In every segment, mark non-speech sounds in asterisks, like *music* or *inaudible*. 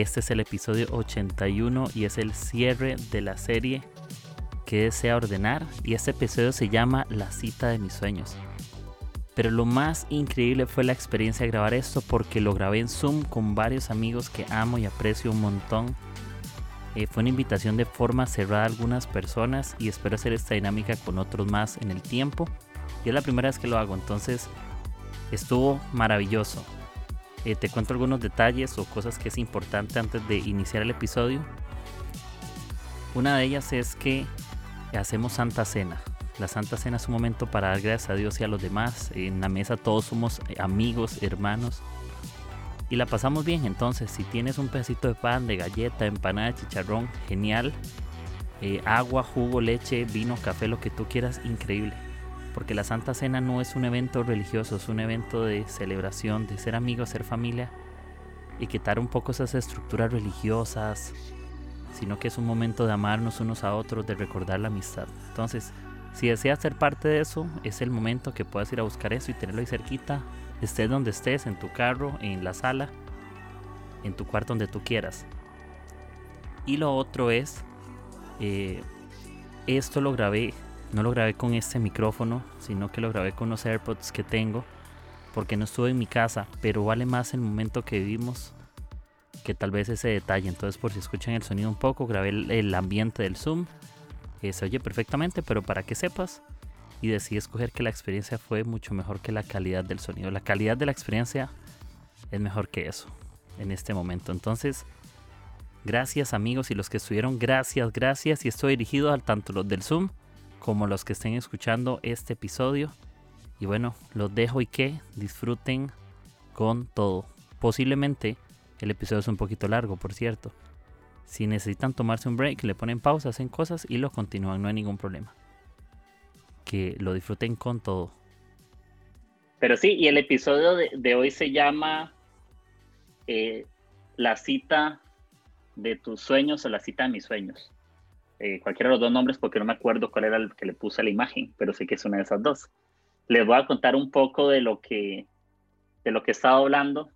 este es el episodio 81 y es el cierre de la serie que desea ordenar y este episodio se llama La cita de mis sueños. Pero lo más increíble fue la experiencia de grabar esto porque lo grabé en Zoom con varios amigos que amo y aprecio un montón. Eh, fue una invitación de forma cerrada a algunas personas y espero hacer esta dinámica con otros más en el tiempo. Y es la primera vez que lo hago, entonces estuvo maravilloso. Eh, te cuento algunos detalles o cosas que es importante antes de iniciar el episodio. Una de ellas es que hacemos Santa Cena. La Santa Cena es un momento para dar gracias a Dios y a los demás. En la mesa todos somos amigos, hermanos. Y la pasamos bien. Entonces, si tienes un pedacito de pan, de galleta, empanada, chicharrón, genial. Eh, agua, jugo, leche, vino, café, lo que tú quieras, increíble porque la Santa Cena no es un evento religioso, es un evento de celebración, de ser amigos, ser familia y quitar un poco esas estructuras religiosas, sino que es un momento de amarnos unos a otros, de recordar la amistad. Entonces, si deseas ser parte de eso, es el momento que puedas ir a buscar eso y tenerlo ahí cerquita, estés donde estés, en tu carro, en la sala, en tu cuarto donde tú quieras. Y lo otro es, eh, esto lo grabé no lo grabé con este micrófono, sino que lo grabé con los AirPods que tengo, porque no estuve en mi casa, pero vale más el momento que vivimos que tal vez ese detalle. Entonces, por si escuchan el sonido un poco, grabé el, ambiente del Zoom. Eh, se oye perfectamente, pero para que sepas, y decidí escoger que la experiencia fue mucho mejor que la calidad del sonido. La calidad de la experiencia es mejor que eso en este momento. Entonces, gracias amigos y los que estuvieron, gracias, gracias. Y estoy dirigido al tanto los del Zoom como los que estén escuchando este episodio. Y bueno, los dejo y que disfruten con todo. Posiblemente el episodio es un poquito largo, por cierto. Si necesitan tomarse un break, le ponen pausa, hacen cosas y lo continúan, no hay ningún problema. Que lo disfruten con todo. Pero sí, y el episodio de, hoy se llama eh, La cita de tus sueños o la cita de mis sueños. Eh, cualquiera de los dos nombres porque no me acuerdo cuál era el que le puse a la imagen, pero sé que es una de esas dos. Les voy a contar un poco de lo que, de lo que he estado hablando.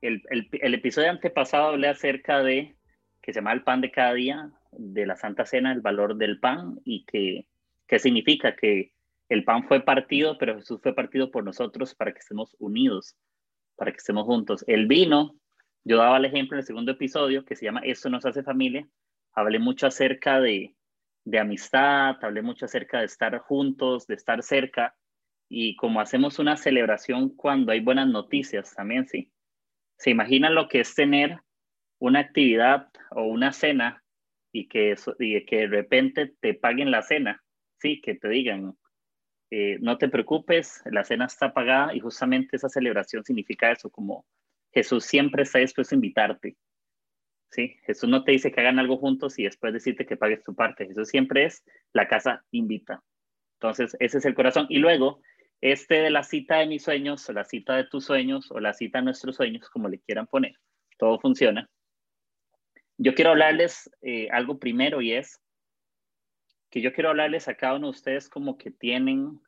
El, el, episodio antepasado hablé acerca de que se llama el pan de cada día, de la Santa Cena, el valor del pan y que, qué significa que el pan fue partido, pero Jesús fue partido por nosotros para que estemos unidos, para que estemos juntos. El vino, yo daba el ejemplo en el segundo episodio que se llama Esto nos hace familia, hablé mucho acerca de, amistad, hablé mucho acerca de estar juntos, de estar cerca, y como hacemos una celebración cuando hay buenas noticias también, sí. ¿Se imaginan lo que es tener una actividad o una cena y que, y que de repente te paguen la cena? Sí, que te digan, eh, no te preocupes, la cena está pagada y justamente esa celebración significa eso, como Jesús siempre está dispuesto a invitarte. ¿Sí? Jesús no te dice que hagan algo juntos y después decirte que pagues tu parte. Jesús siempre es la casa invita. Entonces, ese es el corazón. Y luego, este de la cita de mis sueños, o la cita de tus sueños, o la cita de nuestros sueños, como le quieran poner, todo funciona. Yo quiero hablarles eh, algo primero y es que yo quiero hablarles a cada uno de ustedes como que tienen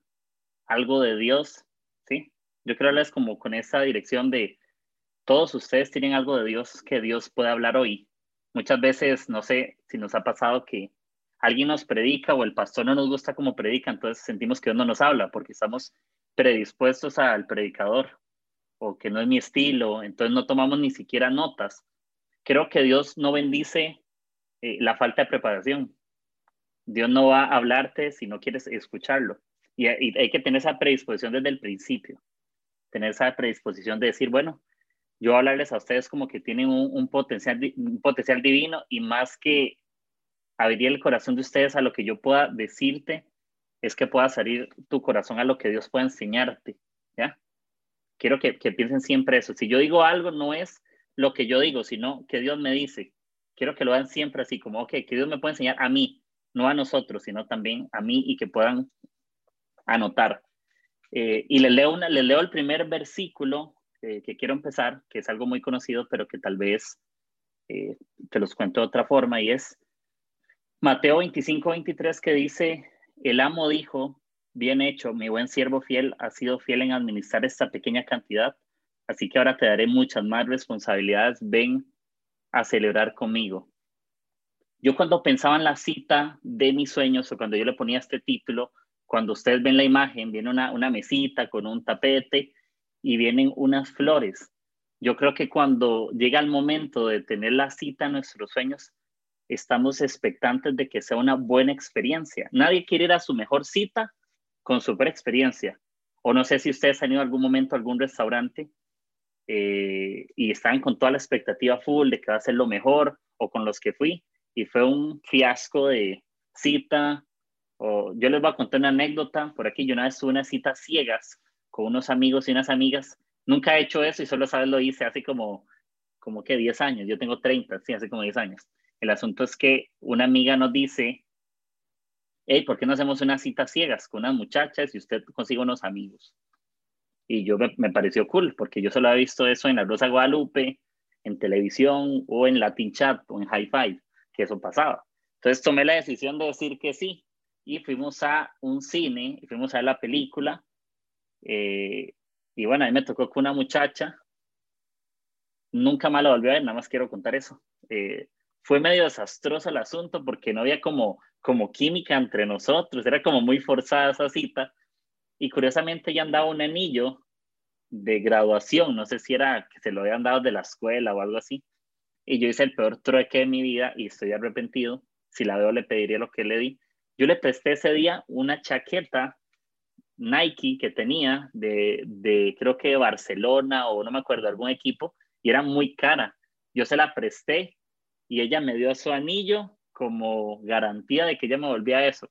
algo de Dios, ¿sí? Yo quiero hablarles como con esa dirección de todos ustedes tienen algo de Dios que Dios puede hablar hoy. Muchas veces, no sé si nos ha pasado que alguien nos predica o el pastor no nos gusta como predica, entonces sentimos que Dios no nos habla porque estamos predispuestos al predicador o que no es mi estilo, entonces no tomamos ni siquiera notas. Creo que Dios no bendice eh, la falta de preparación. Dios no va a hablarte si no quieres escucharlo. Y, y hay que tener esa predisposición desde el principio, tener esa predisposición de decir, bueno, yo hablarles a ustedes como que tienen un, potencial, un potencial divino y más que abrir el corazón de ustedes a lo que yo pueda decirte, es que pueda salir tu corazón a lo que Dios pueda enseñarte, ¿ya? Quiero que, piensen siempre eso. Si yo digo algo, no es lo que yo digo, sino que Dios me dice. Quiero que lo vean siempre así, como, ok, que Dios me puede enseñar a mí, no a nosotros, sino también a mí y que puedan anotar. Eh, y les leo, una, les leo el primer versículo eh, que quiero empezar, que es algo muy conocido, pero que tal vez eh, te los cuento de otra forma, y es Mateo 25, 23, que dice, el amo dijo, bien hecho, mi buen siervo fiel ha sido fiel en administrar esta pequeña cantidad, así que ahora te daré muchas más responsabilidades, ven a celebrar conmigo. Yo cuando pensaba en la cita de mis sueños o cuando yo le ponía este título, cuando ustedes ven la imagen, viene una, una mesita con un tapete y vienen unas flores. Yo creo que cuando llega el momento de tener la cita en nuestros sueños, estamos expectantes de que sea una buena experiencia. Nadie quiere ir a su mejor cita con super experiencia. O no sé si ustedes han ido algún momento a algún restaurante eh, y están con toda la expectativa full de que va a ser lo mejor o con los que fui y fue un fiasco de cita. O yo les voy a contar una anécdota. Por aquí yo una vez tuve una cita ciegas con unos amigos y unas amigas. Nunca he hecho eso y solo sabes lo hice hace como, como que 10 años. Yo tengo 30, sí, hace como 10 años. El asunto es que una amiga nos dice, hey, ¿por qué no hacemos unas citas ciegas con unas muchachas y usted consigue unos amigos? Y yo me, pareció cool, porque yo solo había visto eso en La Rosa Guadalupe, en televisión o en Latin Chat o en High Five, que eso pasaba. Entonces tomé la decisión de decir que sí y fuimos a un cine y fuimos a ver la película. Eh, y bueno, a mí me tocó con una muchacha. Nunca más la volví a ver, nada más quiero contar eso. Eh, fue medio desastroso el asunto porque no había como, como química entre nosotros, era como muy forzada esa cita. Y curiosamente ya andaba un anillo de graduación, no sé si era que se lo habían dado de la escuela o algo así. Y yo hice el peor trueque de mi vida y estoy arrepentido. Si la veo, le pediría lo que le di. Yo le presté ese día una chaqueta Nike que tenía de, de creo que Barcelona o no me acuerdo, algún equipo, y era muy cara. Yo se la presté y ella me dio su anillo como garantía de que ella me volvía a eso.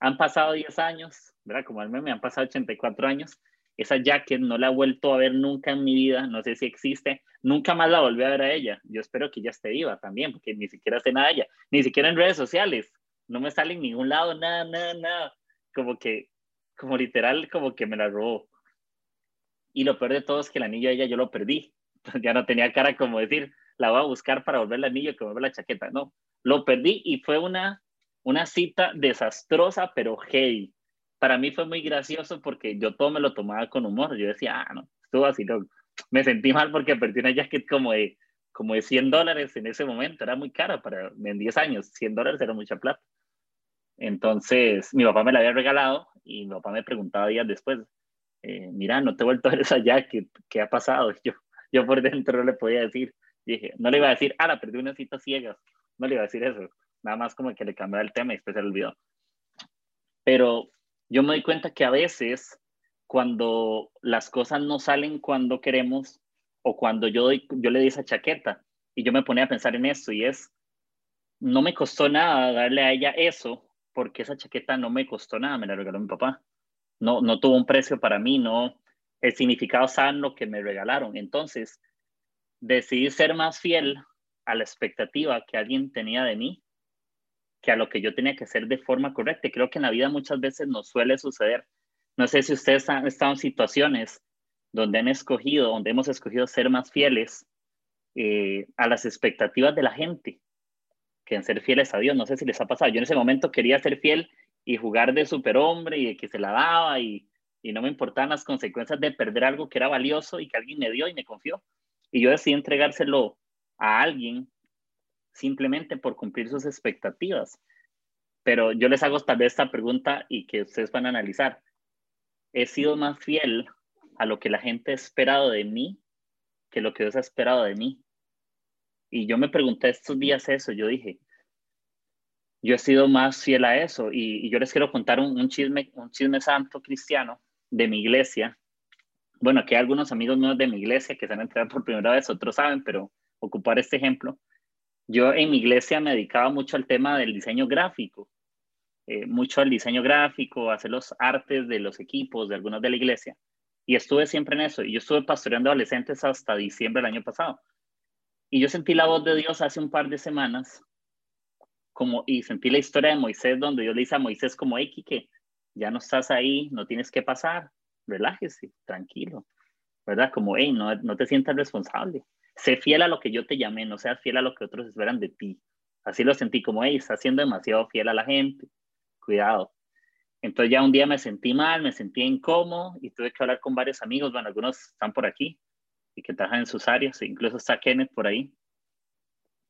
Han pasado 10 años, ¿verdad? Como el meme, han pasado 84 años. Esa jacket no la he vuelto a ver nunca en mi vida, no sé si existe. Nunca más la volví a ver a ella. Yo espero que ya esté viva también, porque ni siquiera sé nada de ella, ni siquiera en redes sociales. No me sale en ningún lado, nada, nada, nada. Como que, como literal, como que me la robó. Y lo peor de todo es que el anillo de ella yo lo perdí. *laughs* ya no tenía cara como decir, la voy a buscar para volver el anillo que volver la chaqueta. No, lo perdí y fue una, una cita desastrosa, pero hey. Para mí fue muy gracioso porque yo todo me lo tomaba con humor. Yo decía, ah, no, estuvo así. No. *laughs* Me sentí mal porque perdí una jacket como de, como de 100 dólares en ese momento. Era muy cara para en 10 años. 100 dólares era mucha plata. Entonces, mi papá me la había regalado y mi papá me preguntaba días después, eh, mira, no te he vuelto a ver *laughs* esa jacket, ¿qué ha pasado? *laughs* yo, yo por dentro no le podía decir, dije, no le iba a decir, ah, la perdí una cita ciegas, no le iba a decir eso, nada más como que le cambiaba el tema y después se le olvidó. Pero yo me doy cuenta que a veces cuando las cosas no salen cuando queremos o cuando yo, doy, yo le di esa chaqueta y yo me ponía a pensar en eso y es, no me costó nada darle a ella eso porque esa chaqueta no me costó nada, me la regaló mi papá. No, no tuvo un precio para mí, no el significado sano que me regalaron. Entonces, decidí ser más fiel a la expectativa que alguien tenía de mí que a lo que yo tenía que hacer de forma correcta. Creo que en la vida muchas veces nos suele suceder. No sé si ustedes han estado en situaciones donde han escogido, donde hemos escogido ser más fieles eh, a las expectativas de la gente en ser fieles a Dios. No sé si les ha pasado. Yo en ese momento quería ser fiel y jugar de superhombre y de que se la daba y, y no me importaban las consecuencias de perder algo que era valioso y que alguien me dio y me confió. Y yo decidí entregárselo a alguien simplemente por cumplir sus expectativas. Pero yo les hago tal vez esta pregunta y que ustedes van a analizar. ¿He sido más fiel a lo que la gente ha esperado de mí que lo que Dios ha esperado de mí? Y yo me pregunté estos días eso, yo dije, yo he sido más fiel a eso y, yo les quiero contar un, chisme, un chisme santo cristiano de mi iglesia bueno, aquí hay algunos amigos míos de mi iglesia que se han entrado por primera vez, otros saben, pero ocupar este ejemplo. Yo en mi iglesia me dedicaba mucho al tema del diseño gráfico, eh, mucho al diseño gráfico, hacer los artes de los equipos de algunos de la iglesia. Y estuve siempre en eso. Y yo estuve pastoreando adolescentes hasta diciembre del año pasado. Y yo sentí la voz de Dios hace un par de semanas como, y sentí la historia de Moisés donde Dios le dice a Moisés como, hey, que ya no estás ahí, no tienes que pasar, relájese, tranquilo, ¿verdad? Como, hey, no, no te sientas responsable. Sé fiel a lo que yo te llamé, no seas fiel a lo que otros esperan de ti. Así lo sentí como, hey, estás siendo demasiado fiel a la gente, cuidado. Entonces ya un día me sentí mal, me sentí incómodo y tuve que hablar con varios amigos, bueno, algunos están por aquí y que trabajan en sus áreas, incluso está Kenneth por ahí.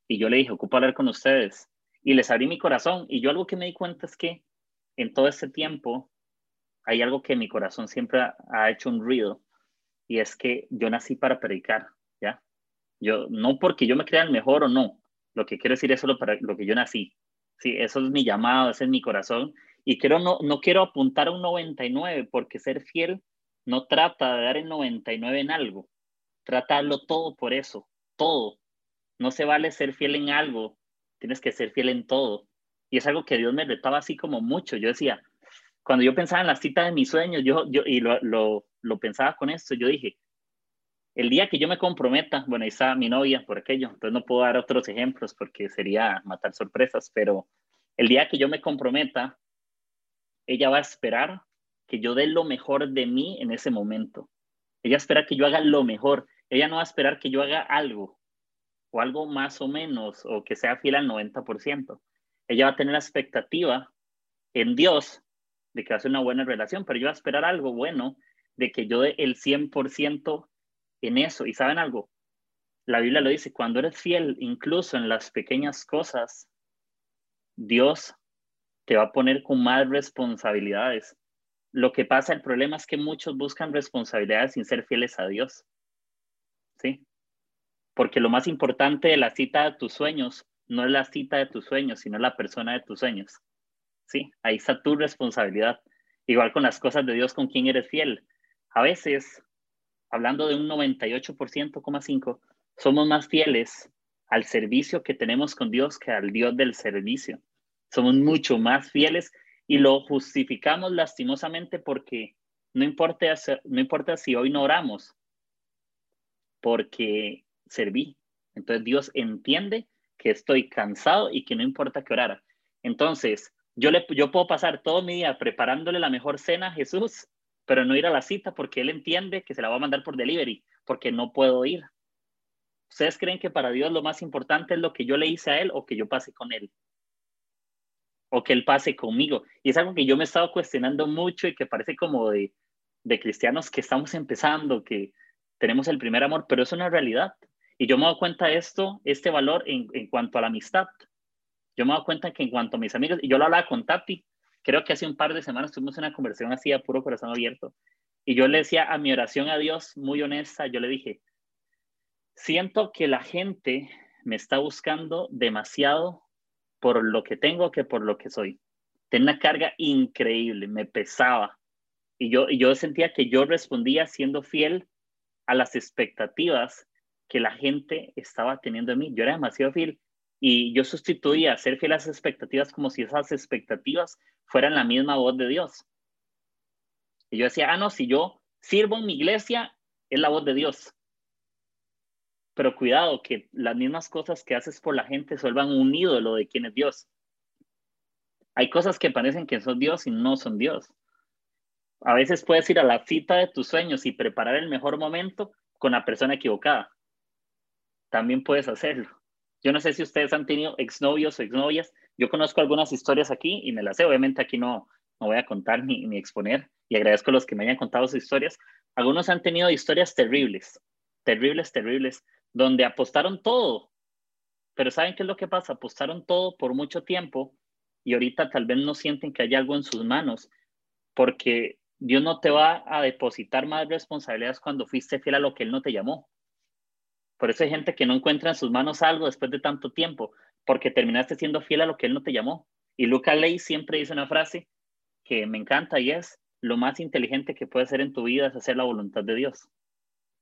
Y yo le dije, ocupo hablar con ustedes. Y les abrí mi corazón. Y yo algo que me di cuenta es que en todo ese tiempo hay algo que mi corazón siempre ha, hecho un ruido. Y es que yo nací para predicar, ¿ya? Yo, no porque yo me crea el mejor o no. Lo que quiero decir es solo para lo que yo nací. Sí, eso es mi llamado, ese es mi corazón. Y quiero, no, no quiero apuntar a un 99 porque ser fiel no trata de dar el 99 en algo. Trata de darlo todo por eso, todo. No se vale ser fiel en algo, tienes que ser fiel en todo. Y es algo que Dios me retaba así como mucho. Yo decía, cuando yo pensaba en la cita de mis sueños, yo, yo y lo, lo, lo pensaba con esto, yo dije, el día que yo me comprometa, bueno, ahí está mi novia por aquello, entonces no puedo dar otros ejemplos porque sería matar sorpresas, pero el día que yo me comprometa, ella va a esperar que yo dé lo mejor de mí en ese momento. Ella espera que yo haga lo mejor. Ella no va a esperar que yo haga algo o algo más o menos o que sea fiel al 90%. Ella va a tener la expectativa en Dios de que va una buena relación, pero yo va a esperar algo bueno de que yo dé el 100% en eso. ¿Y saben algo? La Biblia lo dice, cuando eres fiel incluso en las pequeñas cosas, Dios te va a poner con más responsabilidades. Lo que pasa, el problema es que muchos buscan responsabilidades sin ser fieles a Dios. ¿Sí? Porque lo más importante de la cita de tus sueños no es la cita de tus sueños, sino la persona de tus sueños. ¿Sí? Ahí está tu responsabilidad. Igual con las cosas de Dios, con quien eres fiel. A veces, hablando de un 98,5, somos más fieles al servicio que tenemos con Dios que al Dios del servicio somos mucho más fieles y lo justificamos lastimosamente porque no importa, no importa si hoy no oramos, porque serví. Entonces Dios entiende que estoy cansado y que no importa que orara. Entonces, yo, le, yo puedo pasar todo mi día preparándole la mejor cena a Jesús, pero no ir a la cita porque Él entiende que se la va a mandar por delivery, porque no puedo ir. ¿Ustedes creen que para Dios lo más importante es lo que yo le hice a Él o que yo pase con Él? O que Él pase conmigo. Y es algo que yo me he estado cuestionando mucho y que parece como de, de cristianos que estamos empezando, que tenemos el primer amor, pero es una realidad. Y yo me doy cuenta de esto, este valor en, en cuanto a la amistad. Yo me doy cuenta que en cuanto a mis amigos, y yo lo hablaba con Tati, creo que hace un par de semanas tuvimos una conversación así a puro corazón abierto. Y yo le decía a mi oración a Dios, muy honesta, yo le dije, siento que la gente me está buscando demasiado por lo que tengo que por lo que soy. Tenía una carga increíble, me pesaba. Y yo, yo sentía que yo respondía siendo fiel a las expectativas que la gente estaba teniendo de mí. Yo era demasiado fiel y yo sustituía ser fiel a las expectativas como si esas expectativas fueran la misma voz de Dios. Y yo decía, ah, no, si yo sirvo en mi iglesia, es la voz de Dios. Pero cuidado, que las mismas cosas que haces por la gente vuelvan un ídolo de quién es Dios. Hay cosas que parecen que son Dios y no son Dios. A veces puedes ir a la cita de tus sueños y preparar el mejor momento con la persona equivocada. También puedes hacerlo. Yo no sé si ustedes han tenido exnovios o exnovias. Yo conozco algunas historias aquí y me las sé. Obviamente aquí no, no voy a contar ni, ni exponer y agradezco a los que me hayan contado sus historias. Algunos han tenido historias terribles, terribles, terribles, donde apostaron todo. Pero ¿saben qué es lo que pasa? Apostaron todo por mucho tiempo y ahorita tal vez no sienten que hay algo en sus manos, porque Dios no te va a depositar más responsabilidades cuando fuiste fiel a lo que Él no te llamó. Por eso hay gente que no encuentra en sus manos algo después de tanto tiempo, porque terminaste siendo fiel a lo que Él no te llamó. Y Luca Ley siempre dice una frase que me encanta y es, lo más inteligente que puedes hacer en tu vida es hacer la voluntad de Dios.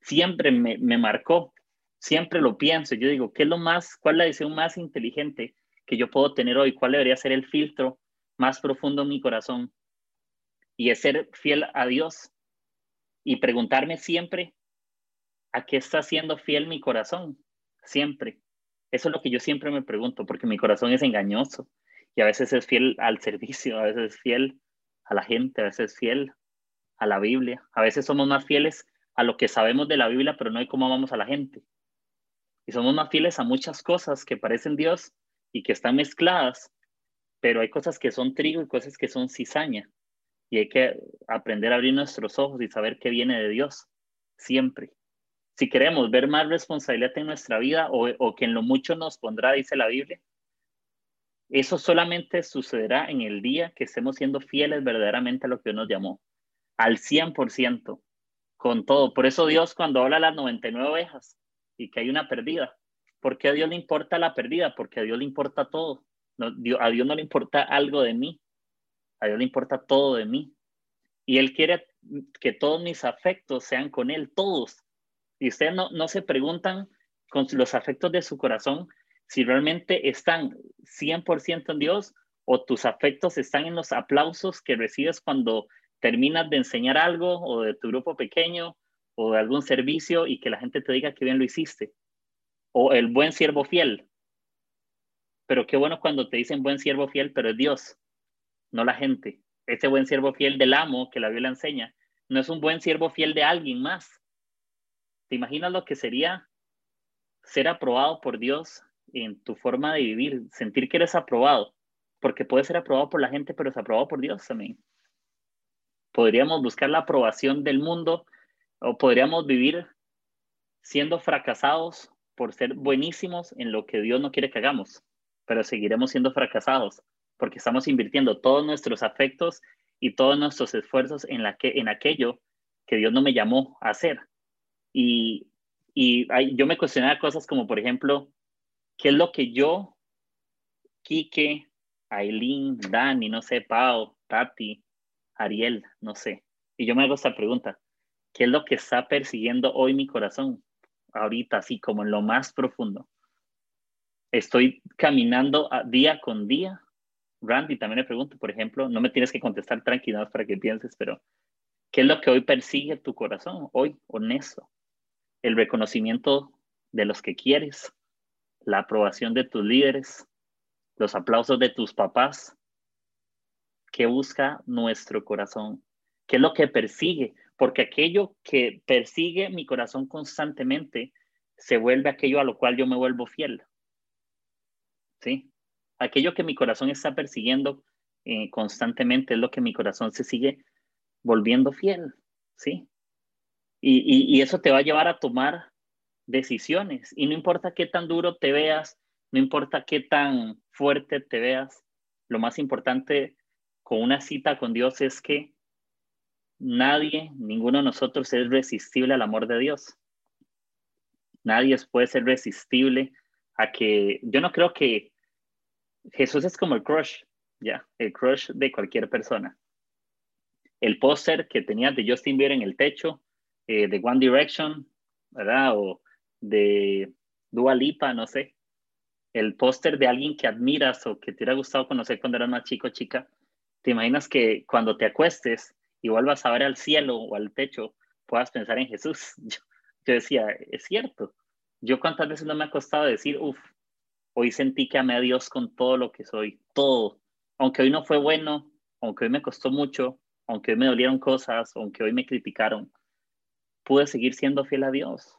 Siempre me, me marcó siempre lo pienso. Yo digo, ¿qué es lo más, cuál es la decisión más inteligente que yo puedo tener hoy? ¿Cuál debería ser el filtro más profundo en mi corazón? Y es ser fiel a Dios y preguntarme siempre, ¿a qué está siendo fiel mi corazón? Siempre. Eso es lo que yo siempre me pregunto, porque mi corazón es engañoso y a veces es fiel al servicio, a veces es fiel a la gente, a veces es fiel a la Biblia, a veces somos más fieles a lo que sabemos de la Biblia, pero no hay cómo amamos a la gente. Y somos más fieles a muchas cosas que parecen Dios y que están mezcladas, pero hay cosas que son trigo y cosas que son cizaña. Y hay que aprender a abrir nuestros ojos y saber qué viene de Dios, siempre. Si queremos ver más responsabilidad en nuestra vida o, o que en lo mucho nos pondrá, dice la Biblia, eso solamente sucederá en el día que estemos siendo fieles verdaderamente a lo que Dios nos llamó, al 100%, con todo. Por eso Dios cuando habla de las 99 ovejas y que hay una perdida, ¿por qué a Dios le importa la perdida? Porque a Dios le importa todo. a Dios no le importa algo de mí, a Dios le importa todo de mí. Y Él quiere que todos mis afectos sean con Él, todos. Y ustedes no, no se preguntan con los afectos de su corazón si realmente están 100% en Dios o tus afectos están en los aplausos que recibes cuando terminas de enseñar algo o de tu grupo pequeño o de algún servicio y que la gente te diga que bien lo hiciste. O el buen siervo fiel. Pero qué bueno cuando te dicen buen siervo fiel, pero es Dios, no la gente. Ese buen siervo fiel del amo que la Biblia enseña, no es un buen siervo fiel de alguien más. ¿Te imaginas lo que sería ser aprobado por Dios en tu forma de vivir, sentir que eres aprobado, porque puede ser aprobado por la gente, pero es aprobado por Dios también. Podríamos buscar la aprobación del mundo o podríamos vivir siendo fracasados por ser buenísimos en lo que Dios no quiere que hagamos, pero seguiremos siendo fracasados porque estamos invirtiendo todos nuestros afectos y todos nuestros esfuerzos en, la que, en aquello que Dios no me llamó a hacer. Y, y yo me cuestionaba cosas como, por ejemplo, ¿Qué es lo que yo, Quique, Aileen, Dani, no sé, Pau, Tati, Ariel, no sé? Y yo me hago esta pregunta. ¿Qué es lo que está persiguiendo hoy mi corazón? Ahorita, así como en lo más profundo. Estoy caminando día con día. Randy, también le pregunto, por ejemplo, no me tienes que contestar tranquilo para que pienses, pero ¿qué es lo que hoy persigue tu corazón? Hoy, honesto. El reconocimiento de los que quieres, la aprobación de tus líderes, los aplausos de tus papás. ¿Qué busca nuestro corazón? ¿Qué es lo que persigue? Porque aquello que persigue mi corazón constantemente se vuelve aquello a lo cual yo me vuelvo fiel. ¿Sí? Aquello que mi corazón está persiguiendo eh, constantemente es lo que mi corazón se sigue volviendo fiel. ¿Sí? y eso te va a llevar a tomar decisiones. Y no importa qué tan duro te veas, no importa qué tan fuerte te veas, lo más importante con una cita con Dios es que nadie, ninguno de nosotros es resistible al amor de Dios. Nadie puede ser resistible a que, yo no creo que Jesús es como el crush, ya, el crush de cualquier persona. El póster que tenía de Justin Bieber en el techo, eh, de One Direction, ¿verdad? O de Dua Lipa, no sé, el póster de alguien que admiras o que te hubiera gustado conocer cuando eras más chico chica, te imaginas que cuando te acuestes y vuelvas a ver al cielo o al techo, puedas pensar en Jesús. *laughs* Yo, decía, es cierto. Yo cuántas veces no me ha costado decir, uff, hoy sentí que amé a Dios con todo lo que soy, todo. Aunque hoy no fue bueno, aunque hoy me costó mucho, aunque hoy me dolieron cosas, aunque hoy me criticaron, pude seguir siendo fiel a Dios.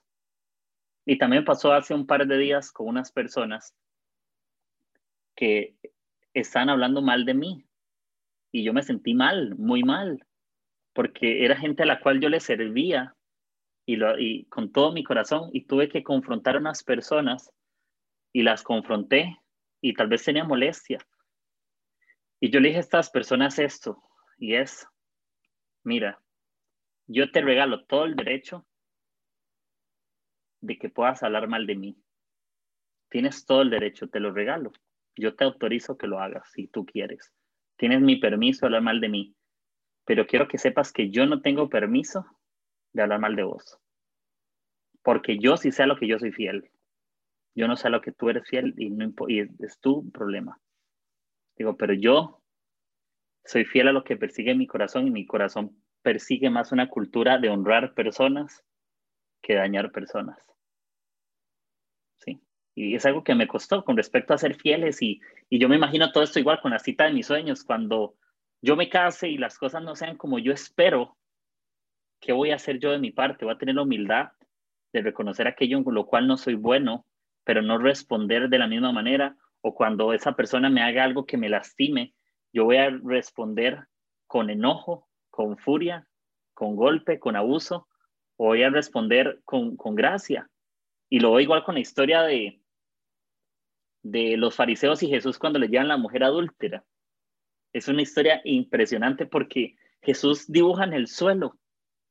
Y también pasó hace un par de días con unas personas que están hablando mal de mí. Y yo me sentí mal, muy mal, porque era gente a la cual yo le servía y, lo, y con todo mi corazón y tuve que confrontar a unas personas y las confronté y tal vez tenía molestia. Y yo le dije a estas personas esto, y es, mira, yo te regalo todo el derecho de que puedas hablar mal de mí. Tienes todo el derecho, te lo regalo. Yo te autorizo que lo hagas si tú quieres. Tienes mi permiso de hablar mal de mí. Pero quiero que sepas que yo no tengo permiso de hablar mal de vos. Porque yo sí sé a lo que yo soy fiel. Yo no sé a lo que tú eres fiel y, no, y es tu problema. Digo, pero yo soy fiel a lo que persigue mi corazón y mi corazón persigue más una cultura de honrar personas que dañar personas Y es algo que me costó con respecto a ser fieles y, y yo me imagino todo esto igual con la cita de mis sueños, cuando yo me case y las cosas no sean como yo espero, ¿qué voy a hacer yo de mi parte? Voy a tener la humildad de reconocer aquello en lo cual no soy bueno, pero no responder de la misma manera, o cuando esa persona me haga algo que me lastime, yo voy a responder con enojo, con furia, con golpe, con abuso, o voy a responder con, con gracia. Y lo veo igual con la historia de, de los fariseos y Jesús cuando le llevan la mujer adúltera. Es una historia impresionante porque Jesús dibuja en el suelo,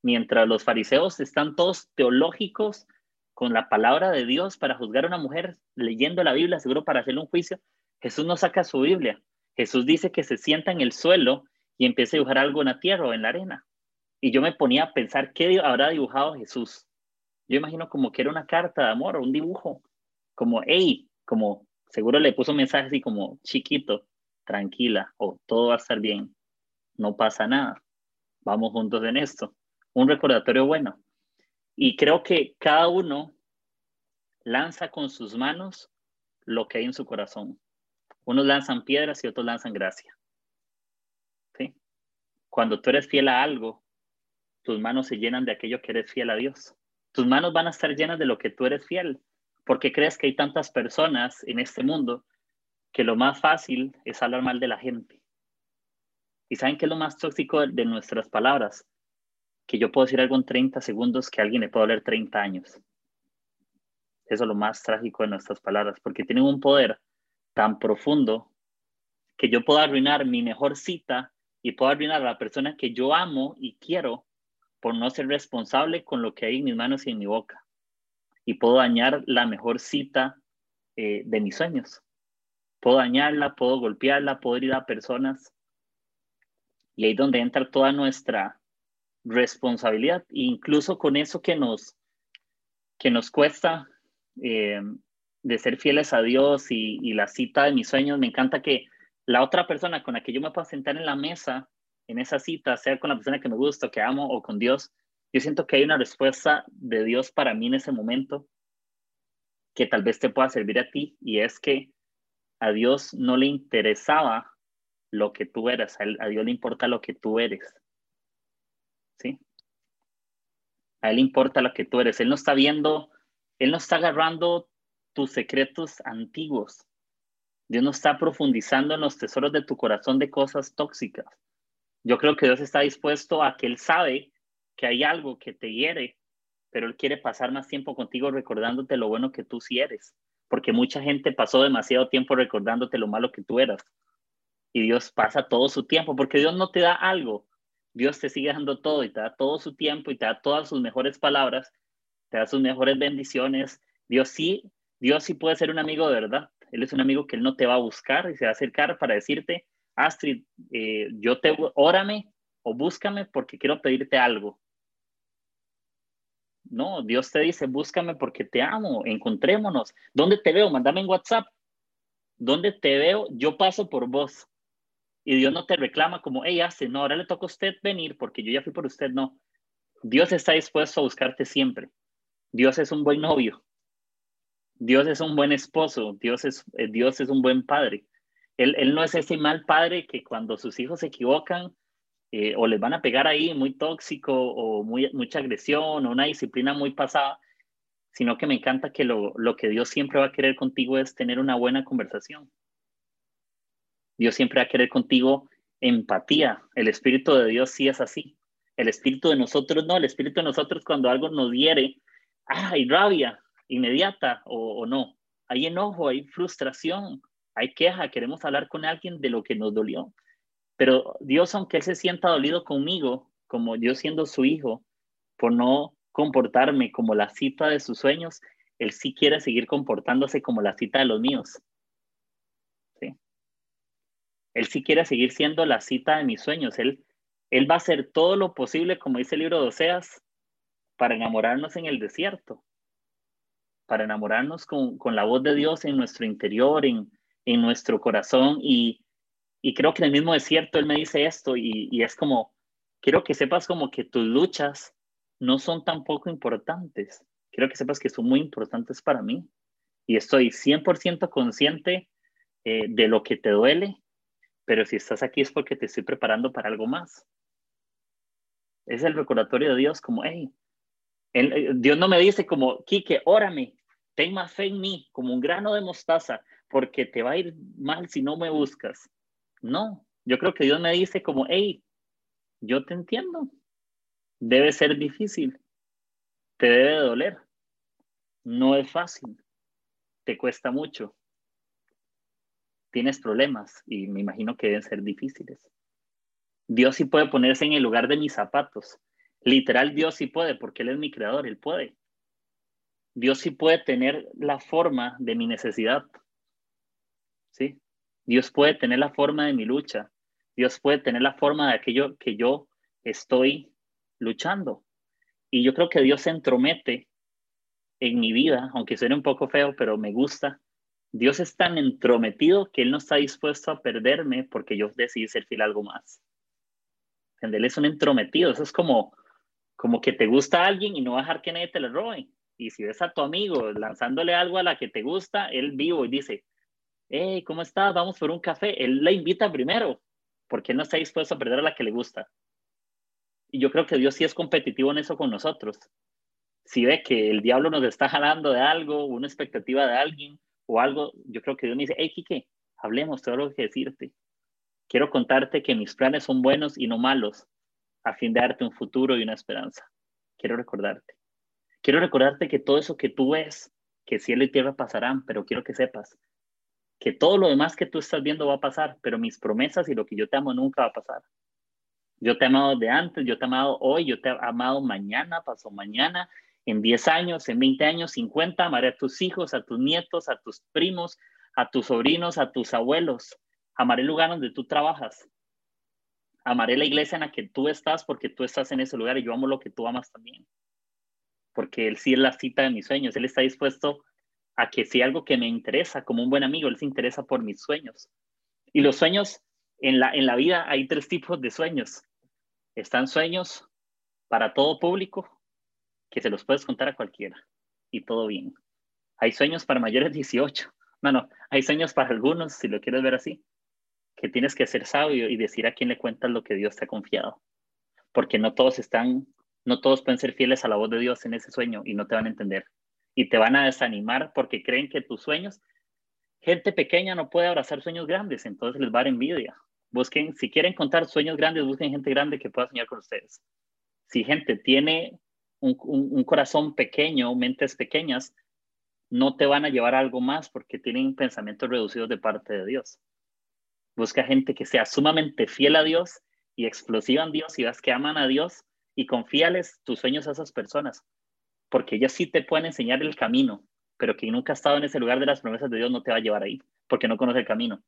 mientras los fariseos están todos teológicos con la palabra de Dios para juzgar a una mujer leyendo la Biblia, seguro para hacerle un juicio. Jesús no saca su Biblia. Jesús dice que se sienta en el suelo y empieza a dibujar algo en la tierra o en la arena. Y yo me ponía a pensar qué habrá dibujado Jesús. Yo imagino como que era una carta de amor o un dibujo, como, hey, como seguro le puso un mensaje así como chiquito, tranquila, o todo va a estar bien, no pasa nada, vamos juntos en esto. Un recordatorio bueno. Y creo que cada uno lanza con sus manos lo que hay en su corazón. Unos lanzan piedras y otros lanzan gracia. ¿Sí? Cuando tú eres fiel a algo, tus manos se llenan de aquello que eres fiel a Dios. Tus manos van a estar llenas de lo que tú eres fiel. ¿Por qué crees que hay tantas personas en este mundo que lo más fácil es hablar mal de la gente? ¿Y saben qué es lo más tóxico de nuestras palabras? Que yo puedo decir algo en 30 segundos que alguien le puede leer 30 años. Eso es lo más trágico de nuestras palabras, porque tienen un poder tan profundo que yo puedo arruinar mi mejor cita y puedo arruinar a la persona que yo amo y quiero por no ser responsable con lo que hay en mis manos y en mi boca y puedo dañar la mejor cita eh, de mis sueños. Puedo dañarla, puedo golpearla, puedo ir a personas. Y ahí es donde entra toda nuestra responsabilidad, incluso con eso que nos, que nos cuesta eh, de ser fieles a Dios y, y, la cita de mis sueños. Me encanta que la otra persona con la que yo me puedo sentar en la mesa, en esa cita, sea con la persona que me gusta, que amo o con Dios, yo siento que hay una respuesta de Dios para mí en ese momento que tal vez te pueda servir a ti y es que a Dios no le interesaba lo que tú eras, a, Dios le importa lo que tú eres. ¿Sí? A Él importa lo que tú eres. Él no está viendo, Él no está agarrando tus secretos antiguos. Dios no está profundizando en los tesoros de tu corazón de cosas tóxicas. Yo creo que Dios está dispuesto a que Él sabe que hay algo que te hiere, pero Él quiere pasar más tiempo contigo recordándote lo bueno que tú sí eres, porque mucha gente pasó demasiado tiempo recordándote lo malo que tú eras. Y Dios pasa todo su tiempo, porque Dios no te da algo, Dios te sigue dando todo y te da todo su tiempo y te da todas sus mejores palabras, te da sus mejores bendiciones. Dios sí, Dios sí puede ser un amigo de verdad. Él es un amigo que Él no te va a buscar y se va a acercar para decirte, Astrid, eh, yo te, órame o búscame porque quiero pedirte algo. No, Dios te dice, búscame porque te amo, encontrémonos. ¿Dónde te veo? Mándame en WhatsApp. ¿Dónde te veo? Yo paso por vos. Y Dios no te reclama como, hey, hace, no, ahora le toca a usted venir porque yo ya fui por usted. No. Dios está dispuesto a buscarte siempre. Dios es un buen novio. Dios es un buen esposo. Dios es, eh, Dios es un buen padre. Él, él no es ese mal padre que cuando sus hijos se equivocan, eh, o les van a pegar ahí muy tóxico o muy, mucha agresión o una disciplina muy pasada, sino que me encanta que lo, que Dios siempre va a querer contigo es tener una buena conversación. Dios siempre va a querer contigo empatía. El Espíritu de Dios sí es así. El Espíritu de nosotros no. El Espíritu de nosotros cuando algo nos hiere, ah, hay rabia inmediata o, o no. Hay enojo, hay frustración, hay queja. Queremos hablar con alguien de lo que nos dolió. Pero Dios, aunque Él se sienta dolido conmigo, como yo siendo su hijo, por no comportarme como la cita de sus sueños, Él sí quiere seguir comportándose como la cita de los míos. ¿Sí? Él sí quiere seguir siendo la cita de mis sueños. Él, él va a hacer todo lo posible, como dice el libro de Oseas, para enamorarnos en el desierto, para enamorarnos con, con la voz de Dios en nuestro interior, en, en nuestro corazón y y creo que en el mismo desierto él me dice esto y, y es como, quiero que sepas como que tus luchas no son tan poco importantes. Quiero que sepas que son muy importantes para mí. y estoy 100% consciente eh, de lo que te duele, pero si estás aquí es porque te estoy preparando para algo más. Es el recordatorio de Dios como, hey, eh, Dios no me dice como, Quique, órame, ten más fe en mí, como un grano de mostaza, porque te va a ir mal si no me buscas. No, yo creo que Dios me dice como, hey, yo te entiendo. Debe ser difícil, te debe doler, no es fácil, te cuesta mucho, tienes problemas y me imagino que deben ser difíciles. Dios sí puede ponerse en el lugar de mis zapatos. Literal, Dios sí puede, porque Él es mi creador, Él puede. Dios sí puede tener la forma de mi necesidad. ¿Sí? Dios puede tener la forma de mi lucha. Dios puede tener la forma de aquello que yo estoy luchando. Y yo creo que Dios se entromete en mi vida, aunque suene un poco feo, pero me gusta. Dios es tan entrometido que Él no está dispuesto a perderme porque yo decidí ser fiel algo más. Él es un entrometido, eso es como, como que te gusta a alguien y no va a dejar que nadie te lo robe. Y si ves a tu amigo lanzándole algo a la que te gusta, él vivo y dice, hey, ¿cómo estás? Vamos por un café. Él la invita primero, porque no está dispuesto a perder a la que le gusta. Y yo creo que Dios sí es competitivo en eso con nosotros. Si ve que el diablo nos está jalando de algo, una expectativa de alguien o algo, yo creo que Dios me dice, hey, Kike, hablemos, tengo algo que decirte. Quiero contarte que mis planes son buenos y no malos, a fin de darte un futuro y una esperanza. Quiero recordarte. Quiero recordarte que todo eso que tú ves, que cielo y tierra pasarán, pero quiero que sepas que todo lo demás que tú estás viendo va a pasar, pero mis promesas y lo que yo te amo nunca va a pasar. Yo te he amado de antes, yo te he amado hoy, yo te he amado mañana, pasó mañana, en 10 años, en 20 años, 50, amaré a tus hijos, a tus nietos, a tus primos, a tus sobrinos, a tus abuelos. Amaré el lugar donde tú trabajas. Amaré la iglesia en la que tú estás porque tú estás en ese lugar y yo amo lo que tú amas también. Porque Él sí es la cita de mis sueños. Él está dispuesto a que si algo que me interesa, como un buen amigo, Él se interesa por mis sueños. Y los sueños, en la, en la vida hay tres tipos de sueños. Están sueños para todo público, que se los puedes contar a cualquiera y todo bien. Hay sueños para mayores de 18. No, no, hay sueños para algunos, si lo quieres ver así, que tienes que ser sabio y decir a quién le cuentas lo que Dios te ha confiado. Porque no todos están, no todos pueden ser fieles a la voz de Dios en ese sueño y no te van a entender. Y te van a desanimar porque creen que tus sueños, gente pequeña no puede abrazar sueños grandes, entonces les va a dar envidia. Busquen, si quieren contar sueños grandes, busquen gente grande que pueda soñar con ustedes. Si gente tiene un, un, corazón pequeño, mentes pequeñas, no te van a llevar a algo más porque tienen pensamientos reducidos de parte de Dios. Busca gente que sea sumamente fiel a Dios y explosiva en Dios y vas que aman a Dios y confíales tus sueños a esas personas, porque ellas sí te pueden enseñar el camino, pero quien nunca ha estado en ese lugar de las promesas de Dios no te va a llevar ahí, porque no conoce el camino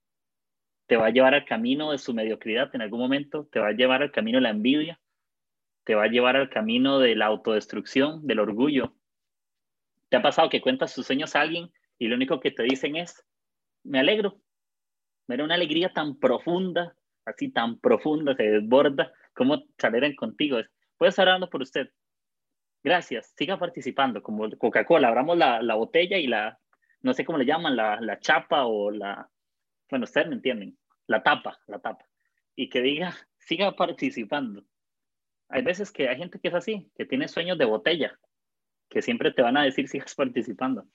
te va a llevar al camino de su mediocridad en algún momento, te va a llevar al camino de la envidia, te va a llevar al camino de la autodestrucción, del orgullo. ¿Te ha pasado que cuentas tus sueños a alguien y lo único que te dicen es, me alegro? Me da una alegría tan profunda, así tan profunda, se desborda, como salen contigo. Puedes estar hablando por usted. Gracias, siga participando, como Coca-Cola, abramos la, la, botella y la, no sé cómo le llaman, la, la chapa o la, bueno, ustedes me entienden, la tapa, la tapa, y que diga, *laughs* siga participando. Hay veces que hay gente que es así, que tiene sueños de botella, que siempre te van a decir sigas participando.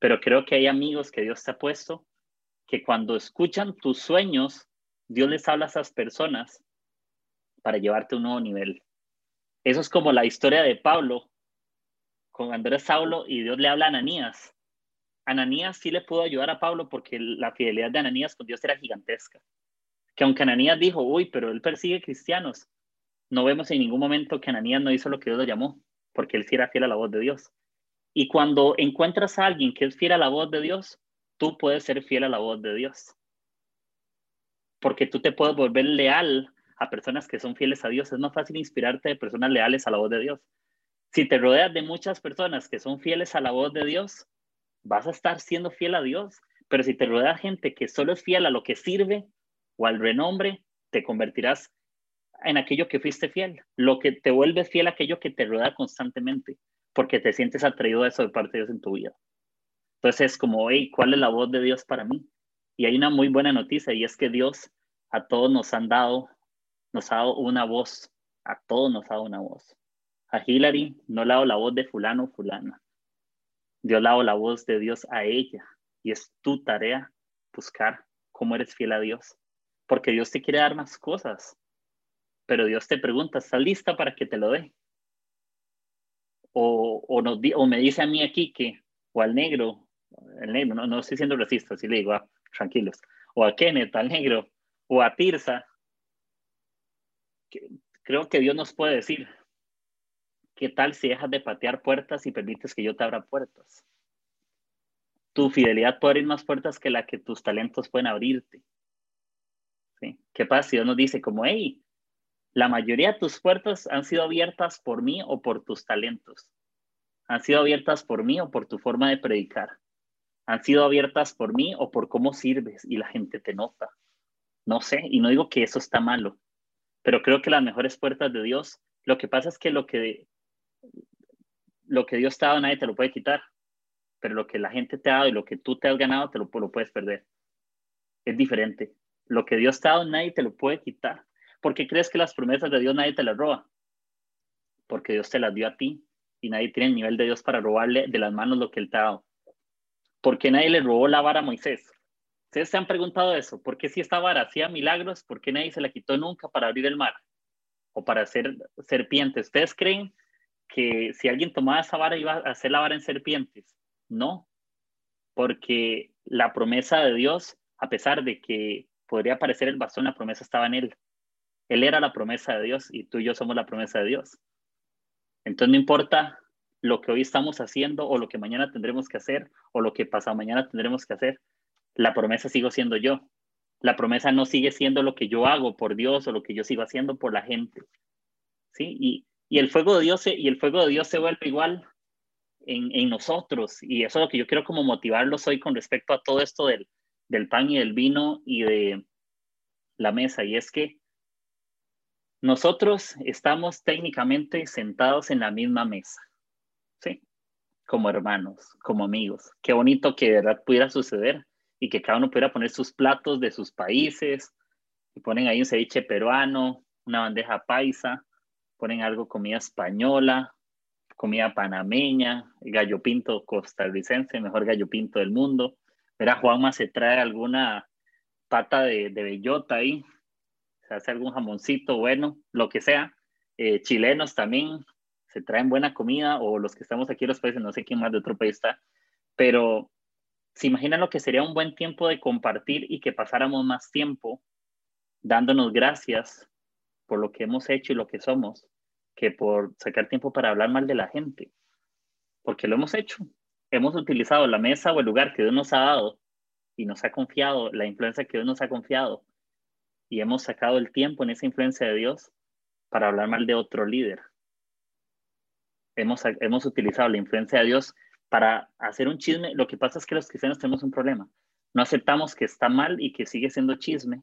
Pero creo que hay amigos que Dios te ha puesto que cuando escuchan tus sueños, Dios les habla a esas personas para llevarte a un nuevo nivel. Eso es como la historia de Pablo con Andrés Saulo y Dios le habla a Ananías Ananías sí le pudo ayudar a Pablo porque la fidelidad de Ananías con Dios era gigantesca. Que aunque Ananías dijo, uy, pero él persigue cristianos, no vemos en ningún momento que Ananías no hizo lo que Dios lo llamó, porque él sí era fiel a la voz de Dios. Y cuando encuentras a alguien que es fiel a la voz de Dios, tú puedes ser fiel a la voz de Dios. Porque tú te puedes volver leal a personas que son fieles a Dios. Es más fácil inspirarte de personas leales a la voz de Dios. Si te rodeas de muchas personas que son fieles a la voz de Dios, vas a estar siendo fiel a Dios. Pero si te rodea gente que solo es fiel a lo que sirve o al renombre, te convertirás en aquello que fuiste fiel. Lo que te vuelve fiel a aquello que te rodea constantemente, porque te sientes atraído a eso de parte de Dios en tu vida. Entonces es como, hey, ¿cuál es la voz de Dios para mí? Y hay una muy buena noticia y es que Dios a todos nos han dado, nos ha dado una voz, a todos nos ha dado una voz. A Hillary no le ha dado la voz de fulano o fulana. Dios le ha dado la voz de Dios a ella y es tu tarea buscar cómo eres fiel a Dios. Porque Dios te quiere dar más cosas, pero Dios te pregunta, ¿estás lista para que te lo dé? O, o, me dice a mí aquí que, o al negro, el negro, no, estoy siendo racista, así le digo, ah, tranquilos, o a Kenneth, al negro, o a Tirsa, creo que Dios nos puede decir, ¿qué tal si dejas de patear puertas y permites que yo te abra puertas? Tu fidelidad puede abrir más puertas que la que tus talentos pueden abrirte. ¿Qué pasa si Dios nos dice como, hey, la mayoría de tus puertas han sido abiertas por mí o por tus talentos? Han sido abiertas por mí o por tu forma de predicar. Han sido abiertas por mí o por cómo sirves y la gente te nota. No sé, y no digo que eso está malo, pero creo que las mejores puertas de Dios, lo que pasa es que lo que, lo que Dios te ha dado nadie te lo puede quitar, pero lo que la gente te ha dado y lo que tú te has ganado te lo, lo puedes perder. Es diferente. Lo que Dios te ha dado nadie te lo puede quitar. ¿Por qué crees que las promesas de Dios nadie te las roba? Porque Dios te las dio a ti y nadie tiene el nivel de Dios para robarle de las manos lo que Él te ha dado. ¿Por qué nadie le robó la vara a Moisés? Ustedes se han preguntado eso. ¿Por qué si esta vara hacía milagros, por qué nadie se la quitó nunca para abrir el mar o para hacer serpientes? ¿Ustedes creen que si alguien tomaba esa vara iba a hacer la vara en serpientes? No, porque la promesa de Dios, a pesar de que podría parecer el bastón, la promesa estaba en él. Él era la promesa de Dios y tú y yo somos la promesa de Dios. Entonces no importa lo que hoy estamos haciendo o lo que mañana tendremos que hacer o lo que pasado mañana tendremos que hacer, la promesa sigo siendo yo. La promesa no sigue siendo lo que yo hago por Dios o lo que yo sigo haciendo por la gente. ¿Sí? Y, y el fuego de Dios se, y el fuego de Dios se vuelve igual en, en, nosotros. Y eso es lo que yo quiero como motivarlos hoy con respecto a todo esto del, del pan y del vino y de la mesa. Y es que nosotros estamos técnicamente sentados en la misma mesa. ¿Sí? Como hermanos, como amigos. Qué bonito que de verdad pudiera suceder y que cada uno pudiera poner sus platos de sus países, y ponen ahí un ceviche peruano, una bandeja paisa, ponen algo comida española, comida panameña, gallo pinto costarricense, mejor gallo pinto del mundo. Mira, Juanma se trae alguna pata de, bellota ahí, se hace algún jamoncito bueno, lo que sea. Eh, chilenos también se traen buena comida, o los que estamos aquí en los países, no sé quién más de otro país está, pero ¿Se imaginan lo que sería un buen tiempo de compartir y que pasáramos más tiempo dándonos gracias por lo que hemos hecho y lo que somos, que por sacar tiempo para hablar mal de la gente? Porque lo hemos hecho. Hemos utilizado la mesa o el lugar que Dios nos ha dado y nos ha confiado, la influencia que Dios nos ha confiado, y hemos sacado el tiempo en esa influencia de Dios para hablar mal de otro líder. Hemos, hemos utilizado la influencia de Dios para hacer un chisme, lo que pasa es que los cristianos tenemos un problema. No aceptamos que está mal y que sigue siendo chisme